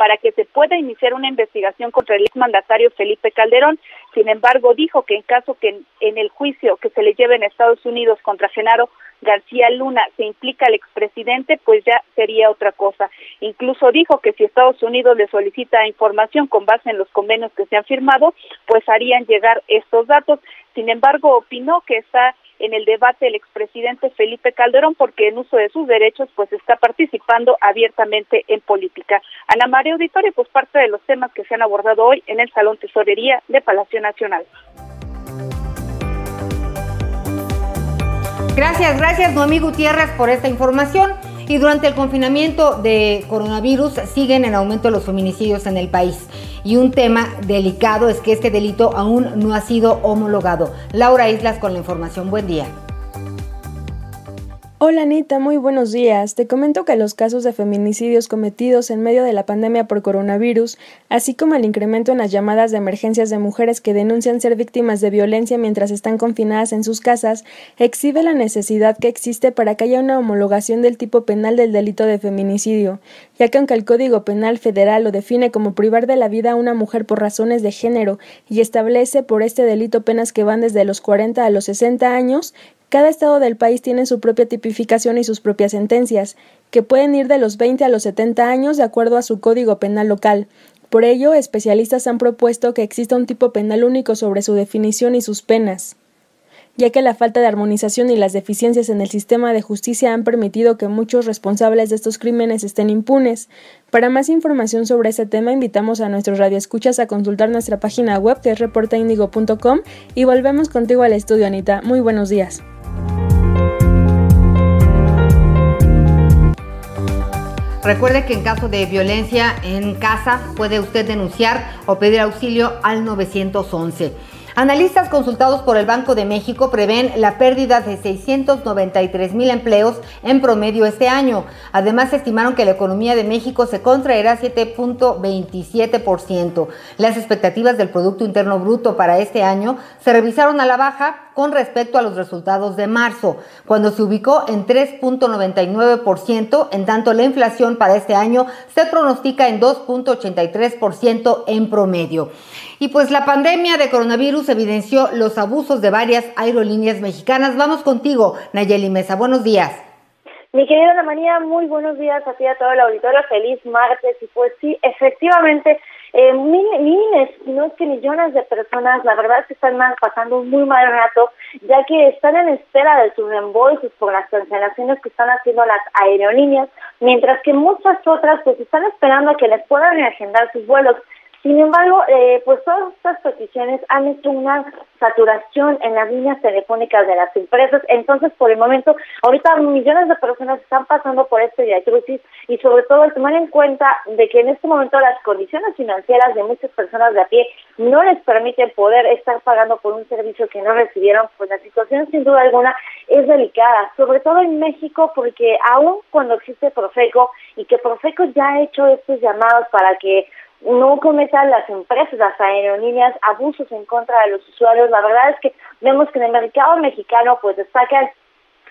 para que se pueda iniciar una investigación contra el exmandatario Felipe Calderón. Sin embargo, dijo que en caso que en, el juicio que se le lleve en Estados Unidos contra Genaro García Luna se implica al expresidente, pues ya sería otra cosa. Incluso dijo que si Estados Unidos le solicita información con base en los convenios que se han firmado, pues harían llegar estos datos. Sin embargo, opinó que está en el debate el expresidente Felipe Calderón porque en uso de sus derechos pues está participando abiertamente en política. Ana María Auditorio, pues parte de los temas que se han abordado hoy en el Salón Tesorería de Palacio Nacional. Gracias, gracias Noemí Gutiérrez por esta información. Y durante el confinamiento de coronavirus siguen en aumento los feminicidios en el país. Y un tema delicado es que este delito aún no ha sido homologado. Laura Islas con la información. Buen día. Hola Anita, muy buenos días. Te comento que los casos de feminicidios cometidos en medio de la pandemia por coronavirus, así como el incremento en las llamadas de emergencias de mujeres que denuncian ser víctimas de violencia mientras están confinadas en sus casas, exhibe la necesidad que existe para que haya una homologación del tipo penal del delito de feminicidio, ya que aunque el Código Penal Federal lo define como privar de la vida a una mujer por razones de género y establece por este delito penas que van desde los 40 a los 60 años, cada estado del país tiene su propia tipificación y sus propias sentencias, que pueden ir de los 20 a los 70 años de acuerdo a su código penal local. Por ello, especialistas han propuesto que exista un tipo penal único sobre su definición y sus penas ya que la falta de armonización y las deficiencias en el sistema de justicia han permitido que muchos responsables de estos crímenes estén impunes. Para más información sobre este tema, invitamos a nuestros radioescuchas a consultar nuestra página web que es reportaindigo.com y volvemos contigo al estudio, Anita. Muy buenos días. Recuerde que en caso de violencia en casa puede usted denunciar o pedir auxilio al 911. Analistas consultados por el Banco de México prevén la pérdida de 693 mil empleos en promedio este año. Además, estimaron que la economía de México se contraerá 7.27%. Las expectativas del Producto Interno Bruto para este año se revisaron a la baja con respecto a los resultados de marzo, cuando se ubicó en 3.99%, en tanto la inflación para este año se pronostica en 2.83% en promedio. Y pues la pandemia de coronavirus evidenció los abusos de varias aerolíneas mexicanas. Vamos contigo, Nayeli Mesa. Buenos días. Mi querida Ana María, muy buenos días a ti a todo el auditorio. Feliz martes. Y pues sí, efectivamente, eh, miles, no es que millones de personas, la verdad es que están pasando un muy mal rato, ya que están en espera de sus reembolsos por las cancelaciones que están haciendo las aerolíneas, mientras que muchas otras pues están esperando a que les puedan reagendar sus vuelos. Sin embargo, eh, pues todas estas peticiones han hecho una saturación en las líneas telefónicas de las empresas. Entonces, por el momento, ahorita millones de personas están pasando por este diatrisis y sobre todo el tomar en cuenta de que en este momento las condiciones financieras de muchas personas de a pie no les permiten poder estar pagando por un servicio que no recibieron, pues la situación sin duda alguna es delicada, sobre todo en México porque aún cuando existe Profeco y que Profeco ya ha hecho estos llamados para que no cometan las empresas, las aerolíneas, abusos en contra de los usuarios. La verdad es que vemos que en el mercado mexicano pues destacan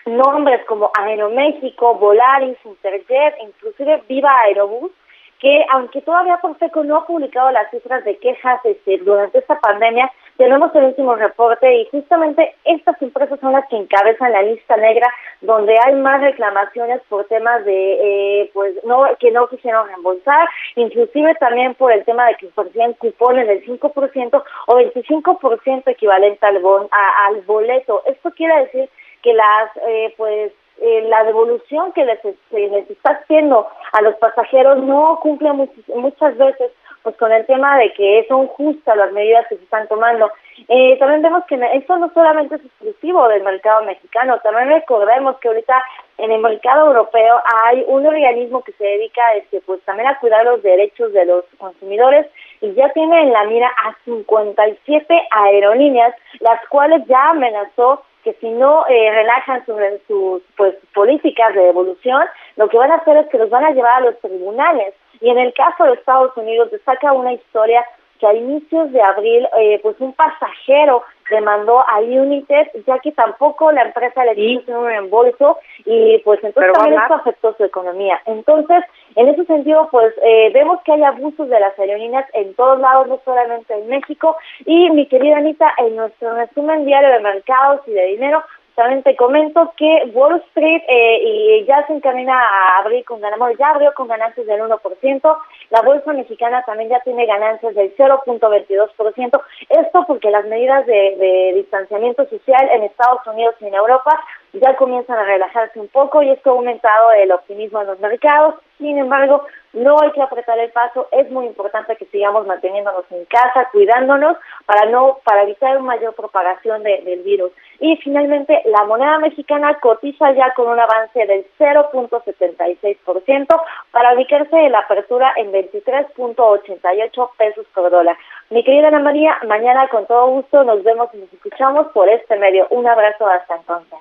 nombres como Aeroméxico, Volaris, Interjet, inclusive Viva Aerobús, que aunque todavía Profeco no ha publicado las cifras de quejas este, durante esta pandemia, tenemos el último reporte y justamente estas empresas son las que encabezan la lista negra donde hay más reclamaciones por temas de eh, pues no que no quisieron reembolsar, inclusive también por el tema de que ofrecían cupones del 5% o 25% equivalente al bon, al boleto. Esto quiere decir que las eh, pues eh, la devolución que les, les está haciendo a los pasajeros no cumple muchas veces pues con el tema de que son justas las medidas que se están tomando. Eh, también vemos que esto no solamente es exclusivo del mercado mexicano, también recordemos que ahorita en el mercado europeo hay un organismo que se dedica este, pues también a cuidar los derechos de los consumidores y ya tiene en la mira a 57 aerolíneas, las cuales ya amenazó que si no eh, relajan sus, pues, políticas de devolución, lo que van a hacer es que los van a llevar a los tribunales. Y en el caso de Estados Unidos destaca una historia que a inicios de abril, eh, pues un pasajero demandó a United, ya que tampoco la empresa le hizo un reembolso y pues entonces también esto afectó su economía. Entonces, en ese sentido, pues eh, vemos que hay abusos de las aerolíneas en todos lados, no solamente en México. Y mi querida Anita, en nuestro resumen diario de mercados y de dinero, también te comento que Wall Street eh, y ya se encamina a abrir con ganancias, ya abrió con ganancias del 1%, la bolsa mexicana también ya tiene ganancias del 0.22%, esto porque las medidas de, de distanciamiento social en Estados Unidos y en Europa ya comienzan a relajarse un poco y esto ha aumentado el optimismo en los mercados, sin embargo, no hay que apretar el paso, es muy importante que sigamos manteniéndonos en casa, cuidándonos para no para evitar una mayor propagación del virus. Y finalmente, la moneda mexicana cotiza ya con un avance del 0.76% para ubicarse en la apertura en 23.88 pesos por dólar. Mi querida Ana María, mañana con todo gusto nos vemos y nos escuchamos por este medio. Un abrazo hasta entonces.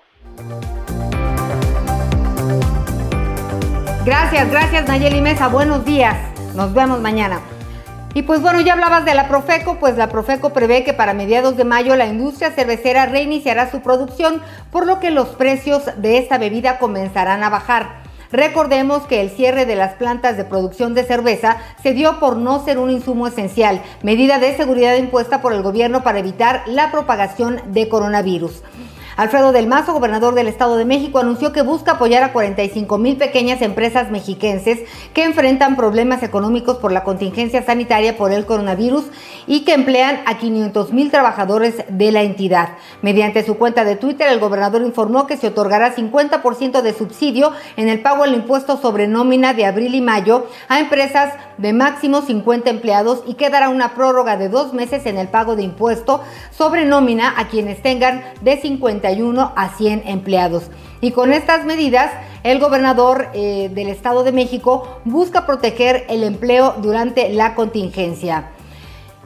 Gracias, gracias Nayeli Mesa. Buenos días. Nos vemos mañana. Y pues bueno, ya hablabas de la Profeco, pues la Profeco prevé que para mediados de mayo la industria cervecera reiniciará su producción, por lo que los precios de esta bebida comenzarán a bajar. Recordemos que el cierre de las plantas de producción de cerveza se dio por no ser un insumo esencial, medida de seguridad impuesta por el gobierno para evitar la propagación de coronavirus. Alfredo del Mazo, gobernador del Estado de México, anunció que busca apoyar a 45 mil pequeñas empresas mexiquenses que enfrentan problemas económicos por la contingencia sanitaria por el coronavirus y que emplean a 500 mil trabajadores de la entidad. Mediante su cuenta de Twitter, el gobernador informó que se otorgará 50% de subsidio en el pago del impuesto sobre nómina de abril y mayo a empresas de máximo 50 empleados y que dará una prórroga de dos meses en el pago de impuesto sobre nómina a quienes tengan de 50 a 100 empleados. Y con estas medidas, el gobernador eh, del Estado de México busca proteger el empleo durante la contingencia.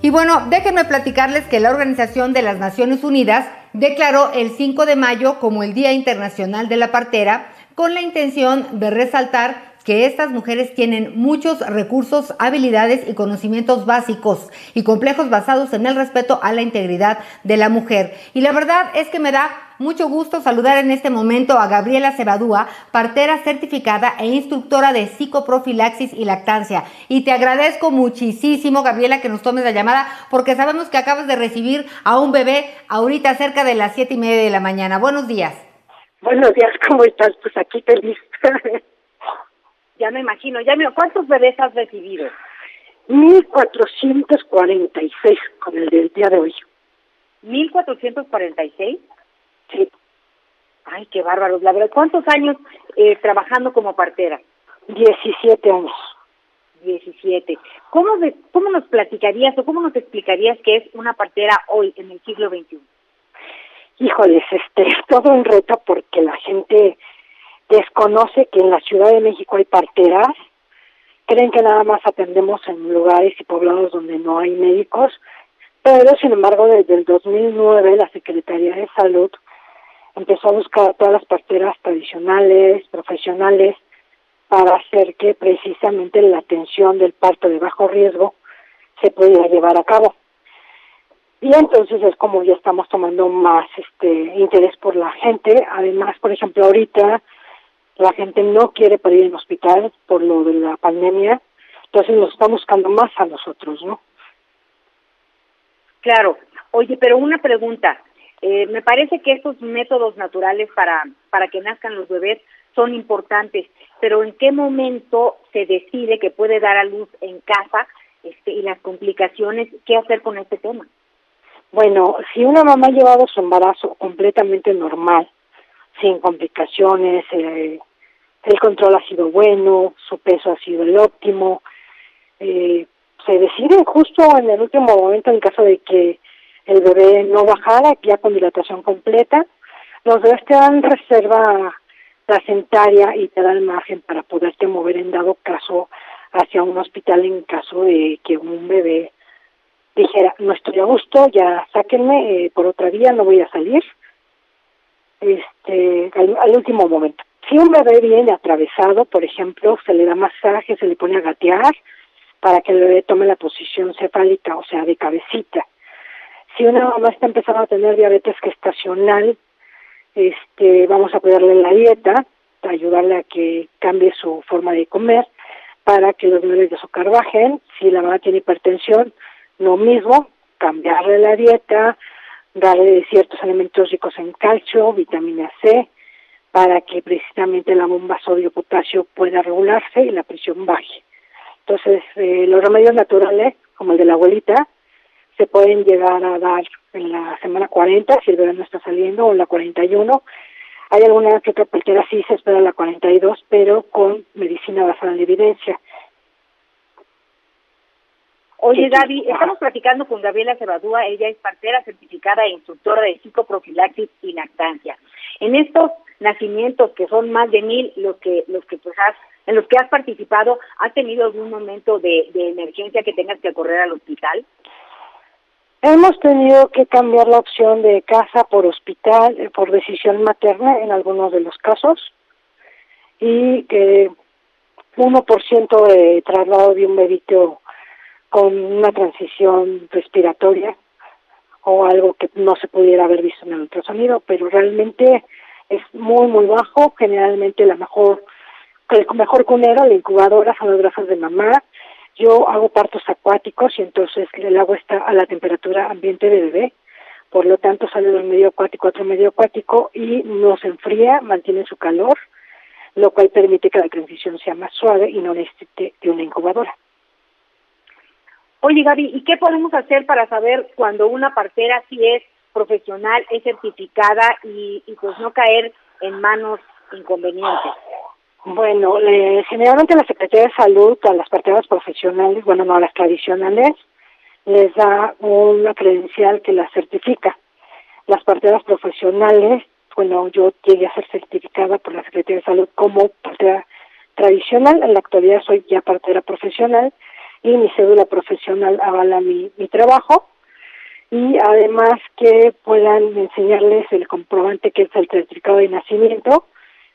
Y bueno, déjenme platicarles que la Organización de las Naciones Unidas declaró el 5 de mayo como el Día Internacional de la Partera con la intención de resaltar que estas mujeres tienen muchos recursos, habilidades y conocimientos básicos y complejos basados en el respeto a la integridad de la mujer. Y la verdad es que me da mucho gusto saludar en este momento a Gabriela Cebadúa, partera certificada e instructora de psicoprofilaxis y lactancia. Y te agradezco muchísimo, Gabriela, que nos tomes la llamada, porque sabemos que acabas de recibir a un bebé ahorita cerca de las siete y media de la mañana. Buenos días. Buenos días, ¿cómo estás? Pues aquí feliz. ya me imagino, ya me ¿cuántos bebés has recibido? 1446 con el del día de hoy. ¿1446? Sí. Ay, qué bárbaros. La verdad, ¿cuántos años eh, trabajando como partera? 17 años. 17. ¿Cómo, de, ¿Cómo nos platicarías o cómo nos explicarías qué es una partera hoy en el siglo XXI? Híjoles, este es todo un reto porque la gente desconoce que en la Ciudad de México hay parteras, creen que nada más atendemos en lugares y poblados donde no hay médicos, pero sin embargo desde el 2009 la Secretaría de Salud empezó a buscar todas las parteras tradicionales, profesionales, para hacer que precisamente la atención del parto de bajo riesgo se pudiera llevar a cabo. Y entonces es como ya estamos tomando más este interés por la gente. Además, por ejemplo, ahorita la gente no quiere ir al hospital por lo de la pandemia, entonces nos está buscando más a nosotros, ¿no? Claro. Oye, pero una pregunta. Eh, me parece que estos métodos naturales para, para que nazcan los bebés son importantes, pero ¿en qué momento se decide que puede dar a luz en casa este, y las complicaciones? ¿Qué hacer con este tema? Bueno, si una mamá ha llevado su embarazo completamente normal, sin complicaciones, eh, el control ha sido bueno, su peso ha sido el óptimo. Eh, se decide justo en el último momento en caso de que el bebé no bajara, ya con dilatación completa. Los bebés te dan reserva placentaria y te dan margen para poderte mover en dado caso hacia un hospital en caso de que un bebé dijera, no estoy a gusto, ya sáquenme, eh, por otra vía no voy a salir este, al, último momento. Si un bebé viene atravesado, por ejemplo, se le da masaje, se le pone a gatear, para que el bebé tome la posición cefálica, o sea, de cabecita. Si una mamá está empezando a tener diabetes gestacional, este, vamos a cuidarle la dieta, ayudarle a que cambie su forma de comer para que los niveles de azúcar bajen. Si la mamá tiene hipertensión, lo mismo, cambiarle la dieta, darle ciertos alimentos ricos en calcio, vitamina C, para que precisamente la bomba sodio-potasio pueda regularse y la presión baje. Entonces, eh, los remedios naturales, como el de la abuelita, se pueden llegar a dar en la semana 40, si el bebé no está saliendo, o en la 41. Hay alguna que otra sí se espera la 42, pero con medicina basada en evidencia. Oye, Gaby, estamos platicando con Gabriela Cebadúa, ella es partera certificada e instructora de psicoprofilaxis y lactancia. En estos nacimientos, que son más de mil los que, los que pues has, en los que has participado, ¿has tenido algún momento de, de emergencia que tengas que correr al hospital? Hemos tenido que cambiar la opción de casa por hospital, eh, por decisión materna en algunos de los casos, y que 1% de traslado de un bebito con una transición respiratoria o algo que no se pudiera haber visto en el ultrasonido, pero realmente es muy, muy bajo. Generalmente la mejor, el mejor cunero, la incubadora, son las grasas de mamá. Yo hago partos acuáticos y entonces el agua está a la temperatura ambiente de bebé. Por lo tanto, sale del medio acuático a otro medio acuático y no se enfría, mantiene su calor, lo cual permite que la transición sea más suave y no necesite de una incubadora. Oye, Gaby, ¿y qué podemos hacer para saber cuando una partera sí es profesional, es certificada y, pues no caer en manos inconvenientes? Bueno, eh, generalmente la Secretaría de Salud a las parteras profesionales, bueno, no a las tradicionales, les da una credencial que las certifica. Las parteras profesionales, bueno, yo llegué a ser certificada por la Secretaría de Salud como partera tradicional, en la actualidad soy ya partera profesional y mi cédula profesional avala mi, mi trabajo y además que puedan enseñarles el comprobante que es el certificado de nacimiento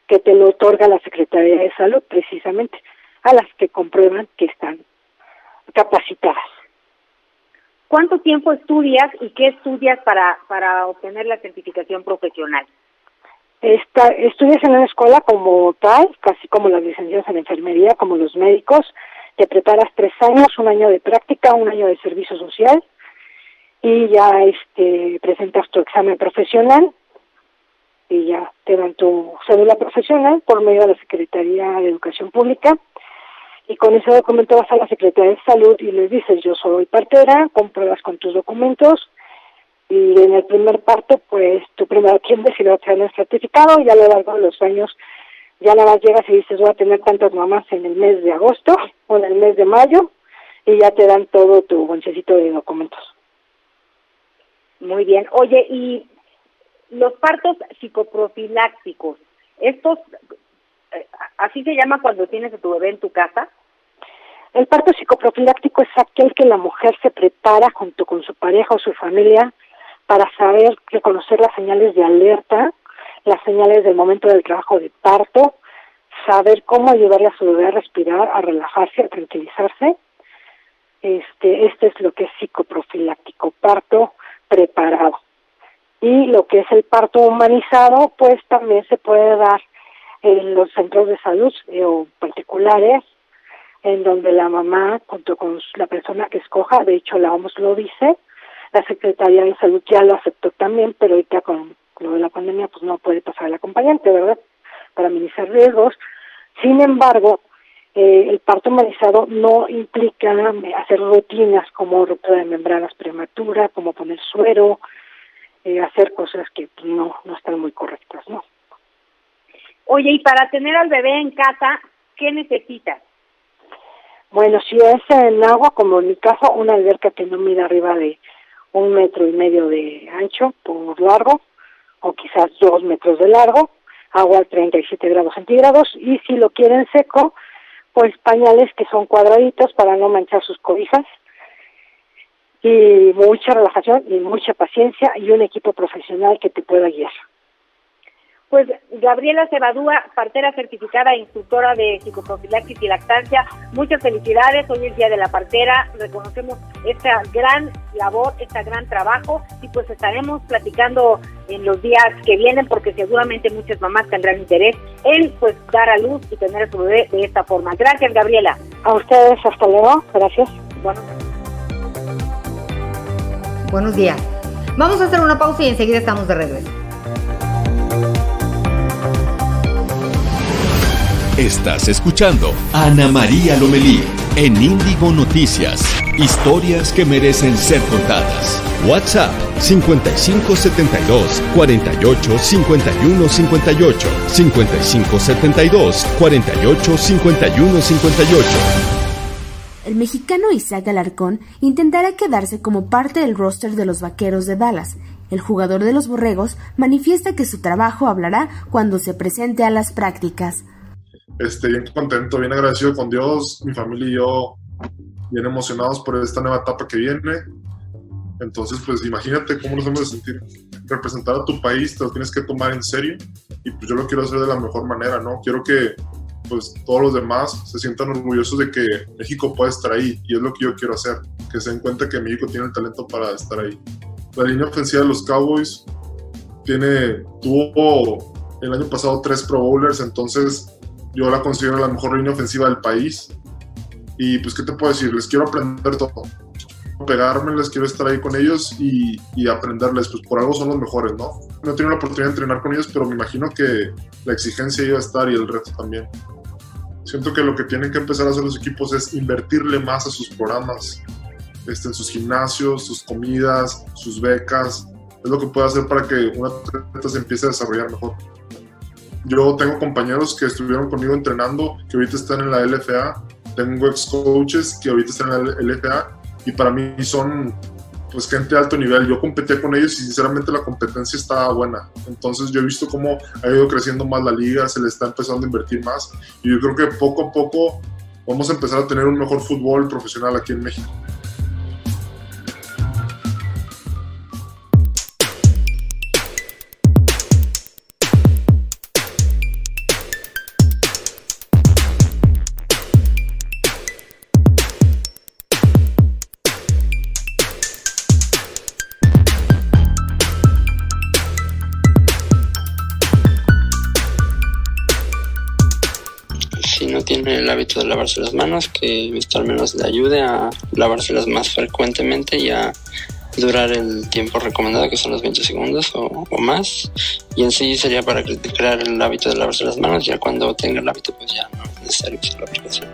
que te lo otorga la Secretaría de Salud precisamente a las que comprueban que están capacitadas. ¿Cuánto tiempo estudias y qué estudias para, para obtener la certificación profesional? Esta, estudias en una escuela como tal, casi como las licenciadas en enfermería, como los médicos, te preparas tres años, un año de práctica, un año de servicio social y ya este presentas tu examen profesional y ya te dan tu cédula profesional por medio de la Secretaría de Educación Pública y con ese documento vas a la Secretaría de Salud y les dices yo soy partera, compruebas con tus documentos y en el primer parto pues tu primero quien decide obtener el certificado y a lo largo de los años ya nada más llegas y dices voy a tener tantas mamás en el mes de agosto o en el mes de mayo y ya te dan todo tu bonchecito de documentos. Muy bien. Oye, y los partos psicoprofilácticos, estos, eh, así se llama cuando tienes a tu bebé en tu casa. El parto psicoprofiláctico es aquel que la mujer se prepara junto con su pareja o su familia para saber reconocer las señales de alerta las señales del momento del trabajo de parto, saber cómo ayudarle a su bebé a respirar, a relajarse, a tranquilizarse. Este, este es lo que es psicoprofiláctico, parto preparado. Y lo que es el parto humanizado, pues también se puede dar en los centros de salud eh, o particulares, en donde la mamá, junto con la persona que escoja, de hecho la OMS lo dice, la Secretaría de Salud ya lo aceptó también, pero ahorita con lo de la pandemia pues no puede pasar el acompañante, ¿verdad? Para minimizar riesgos. Sin embargo, eh, el parto humanizado no implica hacer rutinas como ruptura de membranas prematura, como poner suero, eh, hacer cosas que pues, no, no están muy correctas, ¿no? Oye, y para tener al bebé en casa, ¿qué necesitas? Bueno, si es en agua, como en mi caso, una alberca que no mida arriba de un metro y medio de ancho por largo, o quizás dos metros de largo, agua a 37 grados centígrados y si lo quieren seco, pues pañales que son cuadraditos para no manchar sus cobijas y mucha relajación y mucha paciencia y un equipo profesional que te pueda guiar. Pues Gabriela Cebadúa, partera certificada e instructora de psicoprofilaxis y lactancia, muchas felicidades, hoy es Día de la Partera, reconocemos esta gran labor, este gran trabajo y pues estaremos platicando en los días que vienen porque seguramente muchas mamás tendrán interés en pues dar a luz y tener a su bebé de esta forma. Gracias Gabriela. A ustedes, hasta luego, gracias. Bueno. Buenos días. Vamos a hacer una pausa y enseguida estamos de regreso. Estás escuchando Ana María Lomelí en Índigo Noticias. Historias que merecen ser contadas. WhatsApp 5572 48 51 58 5572 48 51 58. El mexicano Isaac Alarcón intentará quedarse como parte del roster de los Vaqueros de Dallas. El jugador de los Borregos manifiesta que su trabajo hablará cuando se presente a las prácticas este, bien contento, bien agradecido con Dios, mi familia y yo bien emocionados por esta nueva etapa que viene. Entonces, pues imagínate cómo nos vamos a sentir. Representar a tu país te lo tienes que tomar en serio y pues yo lo quiero hacer de la mejor manera, ¿no? Quiero que pues todos los demás se sientan orgullosos de que México puede estar ahí y es lo que yo quiero hacer, que se den cuenta que México tiene el talento para estar ahí. La línea ofensiva de los Cowboys tiene, tuvo el año pasado tres Pro Bowlers, entonces yo la considero la mejor línea ofensiva del país. Y pues, ¿qué te puedo decir? Les quiero aprender todo. Pegarme, les quiero estar ahí con ellos y, y aprenderles, pues por algo son los mejores, ¿no? No he la oportunidad de entrenar con ellos, pero me imagino que la exigencia iba a estar y el reto también. Siento que lo que tienen que empezar a hacer los equipos es invertirle más a sus programas, este, en sus gimnasios, sus comidas, sus becas. Es lo que puede hacer para que una atleta se empiece a desarrollar mejor. Yo tengo compañeros que estuvieron conmigo entrenando, que ahorita están en la LFA. Tengo ex coaches que ahorita están en la LFA y para mí son pues gente de alto nivel. Yo competí con ellos y sinceramente la competencia estaba buena. Entonces yo he visto cómo ha ido creciendo más la liga, se le está empezando a invertir más y yo creo que poco a poco vamos a empezar a tener un mejor fútbol profesional aquí en México. Hábito de lavarse las manos, que esto al menos le ayude a lavárselas más frecuentemente y a durar el tiempo recomendado, que son los 20 segundos o, más. Y en sí sería para crear el hábito de lavarse las manos, ya cuando tenga el hábito, pues ya no es necesario usar la aplicación.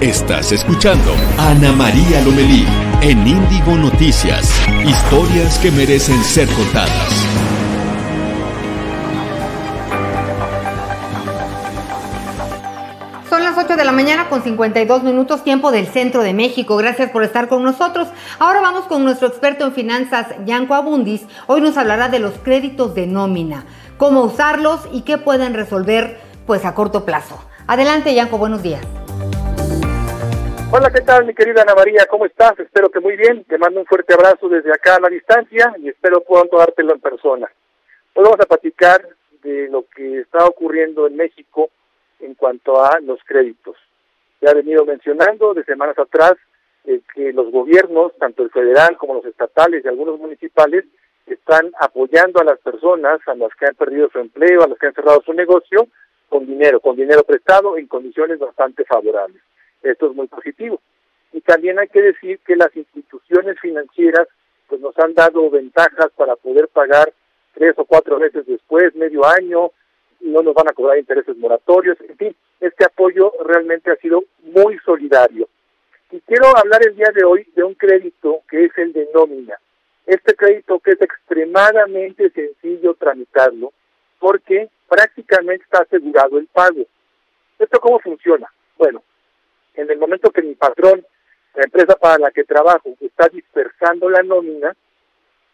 Estás escuchando Ana María Lomelí en Índigo Noticias. Historias que merecen ser contadas. De la mañana con 52 minutos tiempo del centro de México. Gracias por estar con nosotros. Ahora vamos con nuestro experto en finanzas, Yanko Abundis. Hoy nos hablará de los créditos de nómina, cómo usarlos y qué pueden resolver pues a corto plazo. Adelante, Yanko, buenos días. Hola, ¿qué tal, mi querida Ana María? ¿Cómo estás? Espero que muy bien. Te mando un fuerte abrazo desde acá a la distancia y espero pronto dártelo en persona. Hoy vamos a platicar de lo que está ocurriendo en México en cuanto a los créditos. Ya he venido mencionando de semanas atrás eh, que los gobiernos, tanto el federal como los estatales y algunos municipales, están apoyando a las personas, a las que han perdido su empleo, a las que han cerrado su negocio, con dinero, con dinero prestado en condiciones bastante favorables. Esto es muy positivo. Y también hay que decir que las instituciones financieras pues nos han dado ventajas para poder pagar tres o cuatro meses después, medio año, no nos van a cobrar intereses moratorios, en fin, este apoyo realmente ha sido muy solidario. Y quiero hablar el día de hoy de un crédito que es el de nómina. Este crédito que es extremadamente sencillo tramitarlo porque prácticamente está asegurado el pago. ¿Esto cómo funciona? Bueno, en el momento que mi patrón, la empresa para la que trabajo, está dispersando la nómina,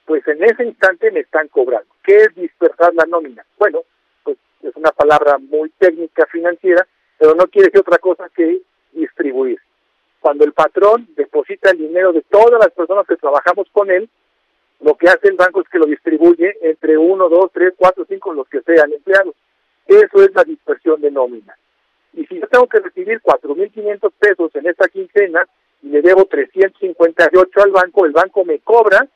pues en ese instante me están cobrando. ¿Qué es dispersar la nómina? Bueno, es una palabra muy técnica financiera, pero no quiere decir otra cosa que distribuir. Cuando el patrón deposita el dinero de todas las personas que trabajamos con él, Lo que hace el banco es que lo distribuye entre uno, dos, tres, cuatro, cinco, los que sean empleados. Eso es la dispersión de nómina. Y si yo tengo que recibir 4.500 pesos en esta quincena y le debo 358 al banco, el banco me cobra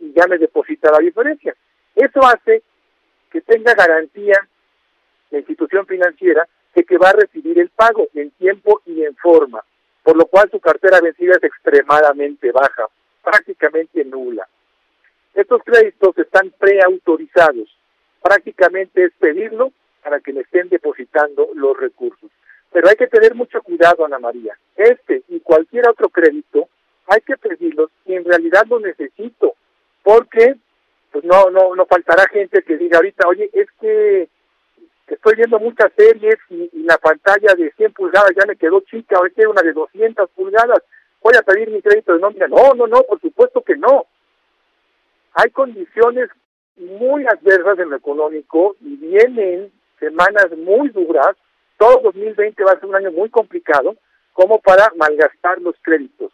y ya me deposita la diferencia. Eso hace que tenga garantía la institución financiera de que va a recibir el pago en tiempo y en forma, por lo cual su cartera vencida es extremadamente baja, prácticamente nula. Estos créditos están preautorizados, prácticamente es pedirlo para que le estén depositando los recursos. Pero hay que tener mucho cuidado, Ana María. Este y cualquier otro crédito hay que pedirlos y en realidad lo necesito, porque pues no no no faltará gente que diga ahorita, oye, es que estoy viendo muchas series y, la pantalla de 100 pulgadas ya me quedó chica, hoy quiero una de 200 pulgadas, voy a pedir mi crédito de nómina. No, no, no, por supuesto que no. Hay condiciones muy adversas en lo económico y vienen semanas muy duras. Todo 2020 va a ser un año muy complicado como para malgastar los créditos.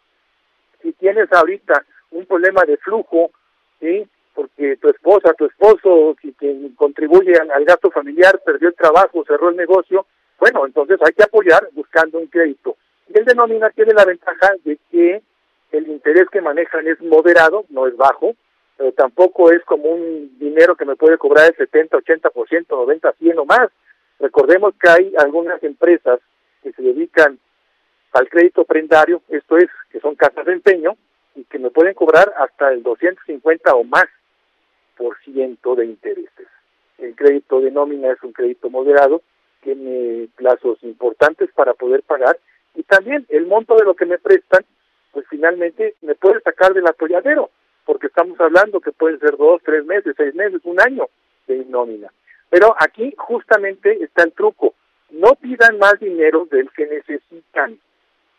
Si tienes ahorita un problema de flujo, ¿sí? Porque tu esposa, tu esposo, si quien contribuye al, gasto familiar, perdió el trabajo, cerró el negocio, bueno, entonces hay que apoyar buscando un crédito. Y el denomina tiene la ventaja de que el interés que manejan es moderado, no es bajo, pero tampoco es como un dinero que me puede cobrar el 70, 80%, 90, 100 o más. Recordemos que hay algunas empresas que se dedican al crédito prendario, esto es, que son casas de empeño, y que me pueden cobrar hasta el 250 o más por ciento de intereses. El crédito de nómina es un crédito moderado, tiene plazos importantes para poder pagar y también el monto de lo que me prestan, pues finalmente me puede sacar del atolladero, porque estamos hablando que pueden ser dos, tres meses, seis meses, un año de nómina. Pero aquí justamente está el truco. No pidan más dinero del que necesitan.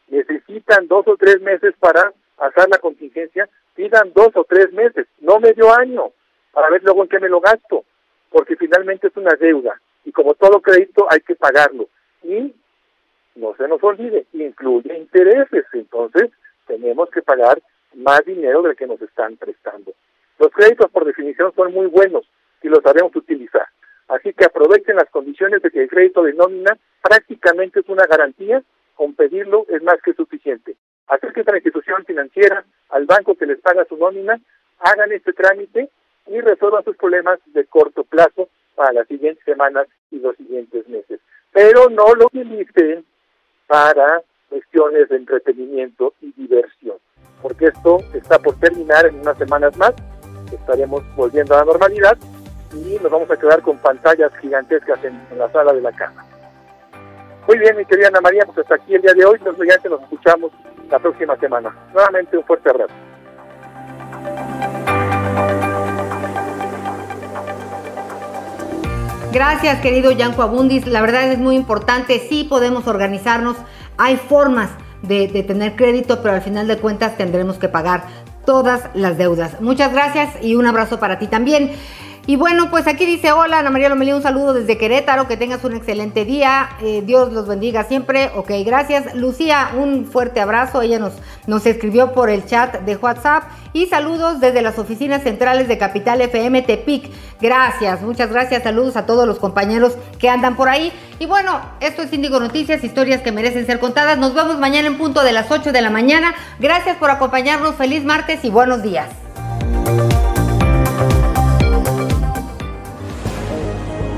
Necesitan dos o tres meses para hacer la contingencia, pidan dos o tres meses, no medio año para ver luego en qué me lo gasto, porque finalmente es una deuda y como todo crédito hay que pagarlo. Y no se nos olvide, incluye intereses, entonces tenemos que pagar más dinero del que nos están prestando. Los créditos por definición son muy buenos y los sabemos utilizar. Así que aprovechen las condiciones de que el crédito de nómina prácticamente es una garantía, con pedirlo es más que suficiente. Acérquense a la institución financiera, al banco que les paga su nómina, hagan este trámite y resuelvan sus problemas de corto plazo para las siguientes semanas y los siguientes meses. Pero no lo utilicen para cuestiones de entretenimiento y diversión, porque esto está por terminar en unas semanas más, estaremos volviendo a la normalidad y nos vamos a quedar con pantallas gigantescas en, la sala de la casa. Muy bien, mi querida Ana María, pues hasta aquí el día de hoy, nos, nos escuchamos la próxima semana. Nuevamente un fuerte abrazo. Gracias, querido Yanko Abundis. La verdad es muy importante. Sí podemos organizarnos. Hay formas de, de, tener crédito, pero al final de cuentas tendremos que pagar todas las deudas. Muchas gracias y un abrazo para ti también. Y bueno, pues aquí dice, hola Ana María Lomelí, un saludo desde Querétaro, que tengas un excelente día, eh, Dios los bendiga siempre, ok, gracias. Lucía, un fuerte abrazo, ella nos, nos escribió por el chat de WhatsApp. Y saludos desde las oficinas centrales de Capital FM Tepic, gracias, muchas gracias, saludos a todos los compañeros que andan por ahí. Y bueno, esto es Índigo Noticias, historias que merecen ser contadas, nos vemos mañana en punto de las 8 de la mañana, gracias por acompañarnos, feliz martes y buenos días.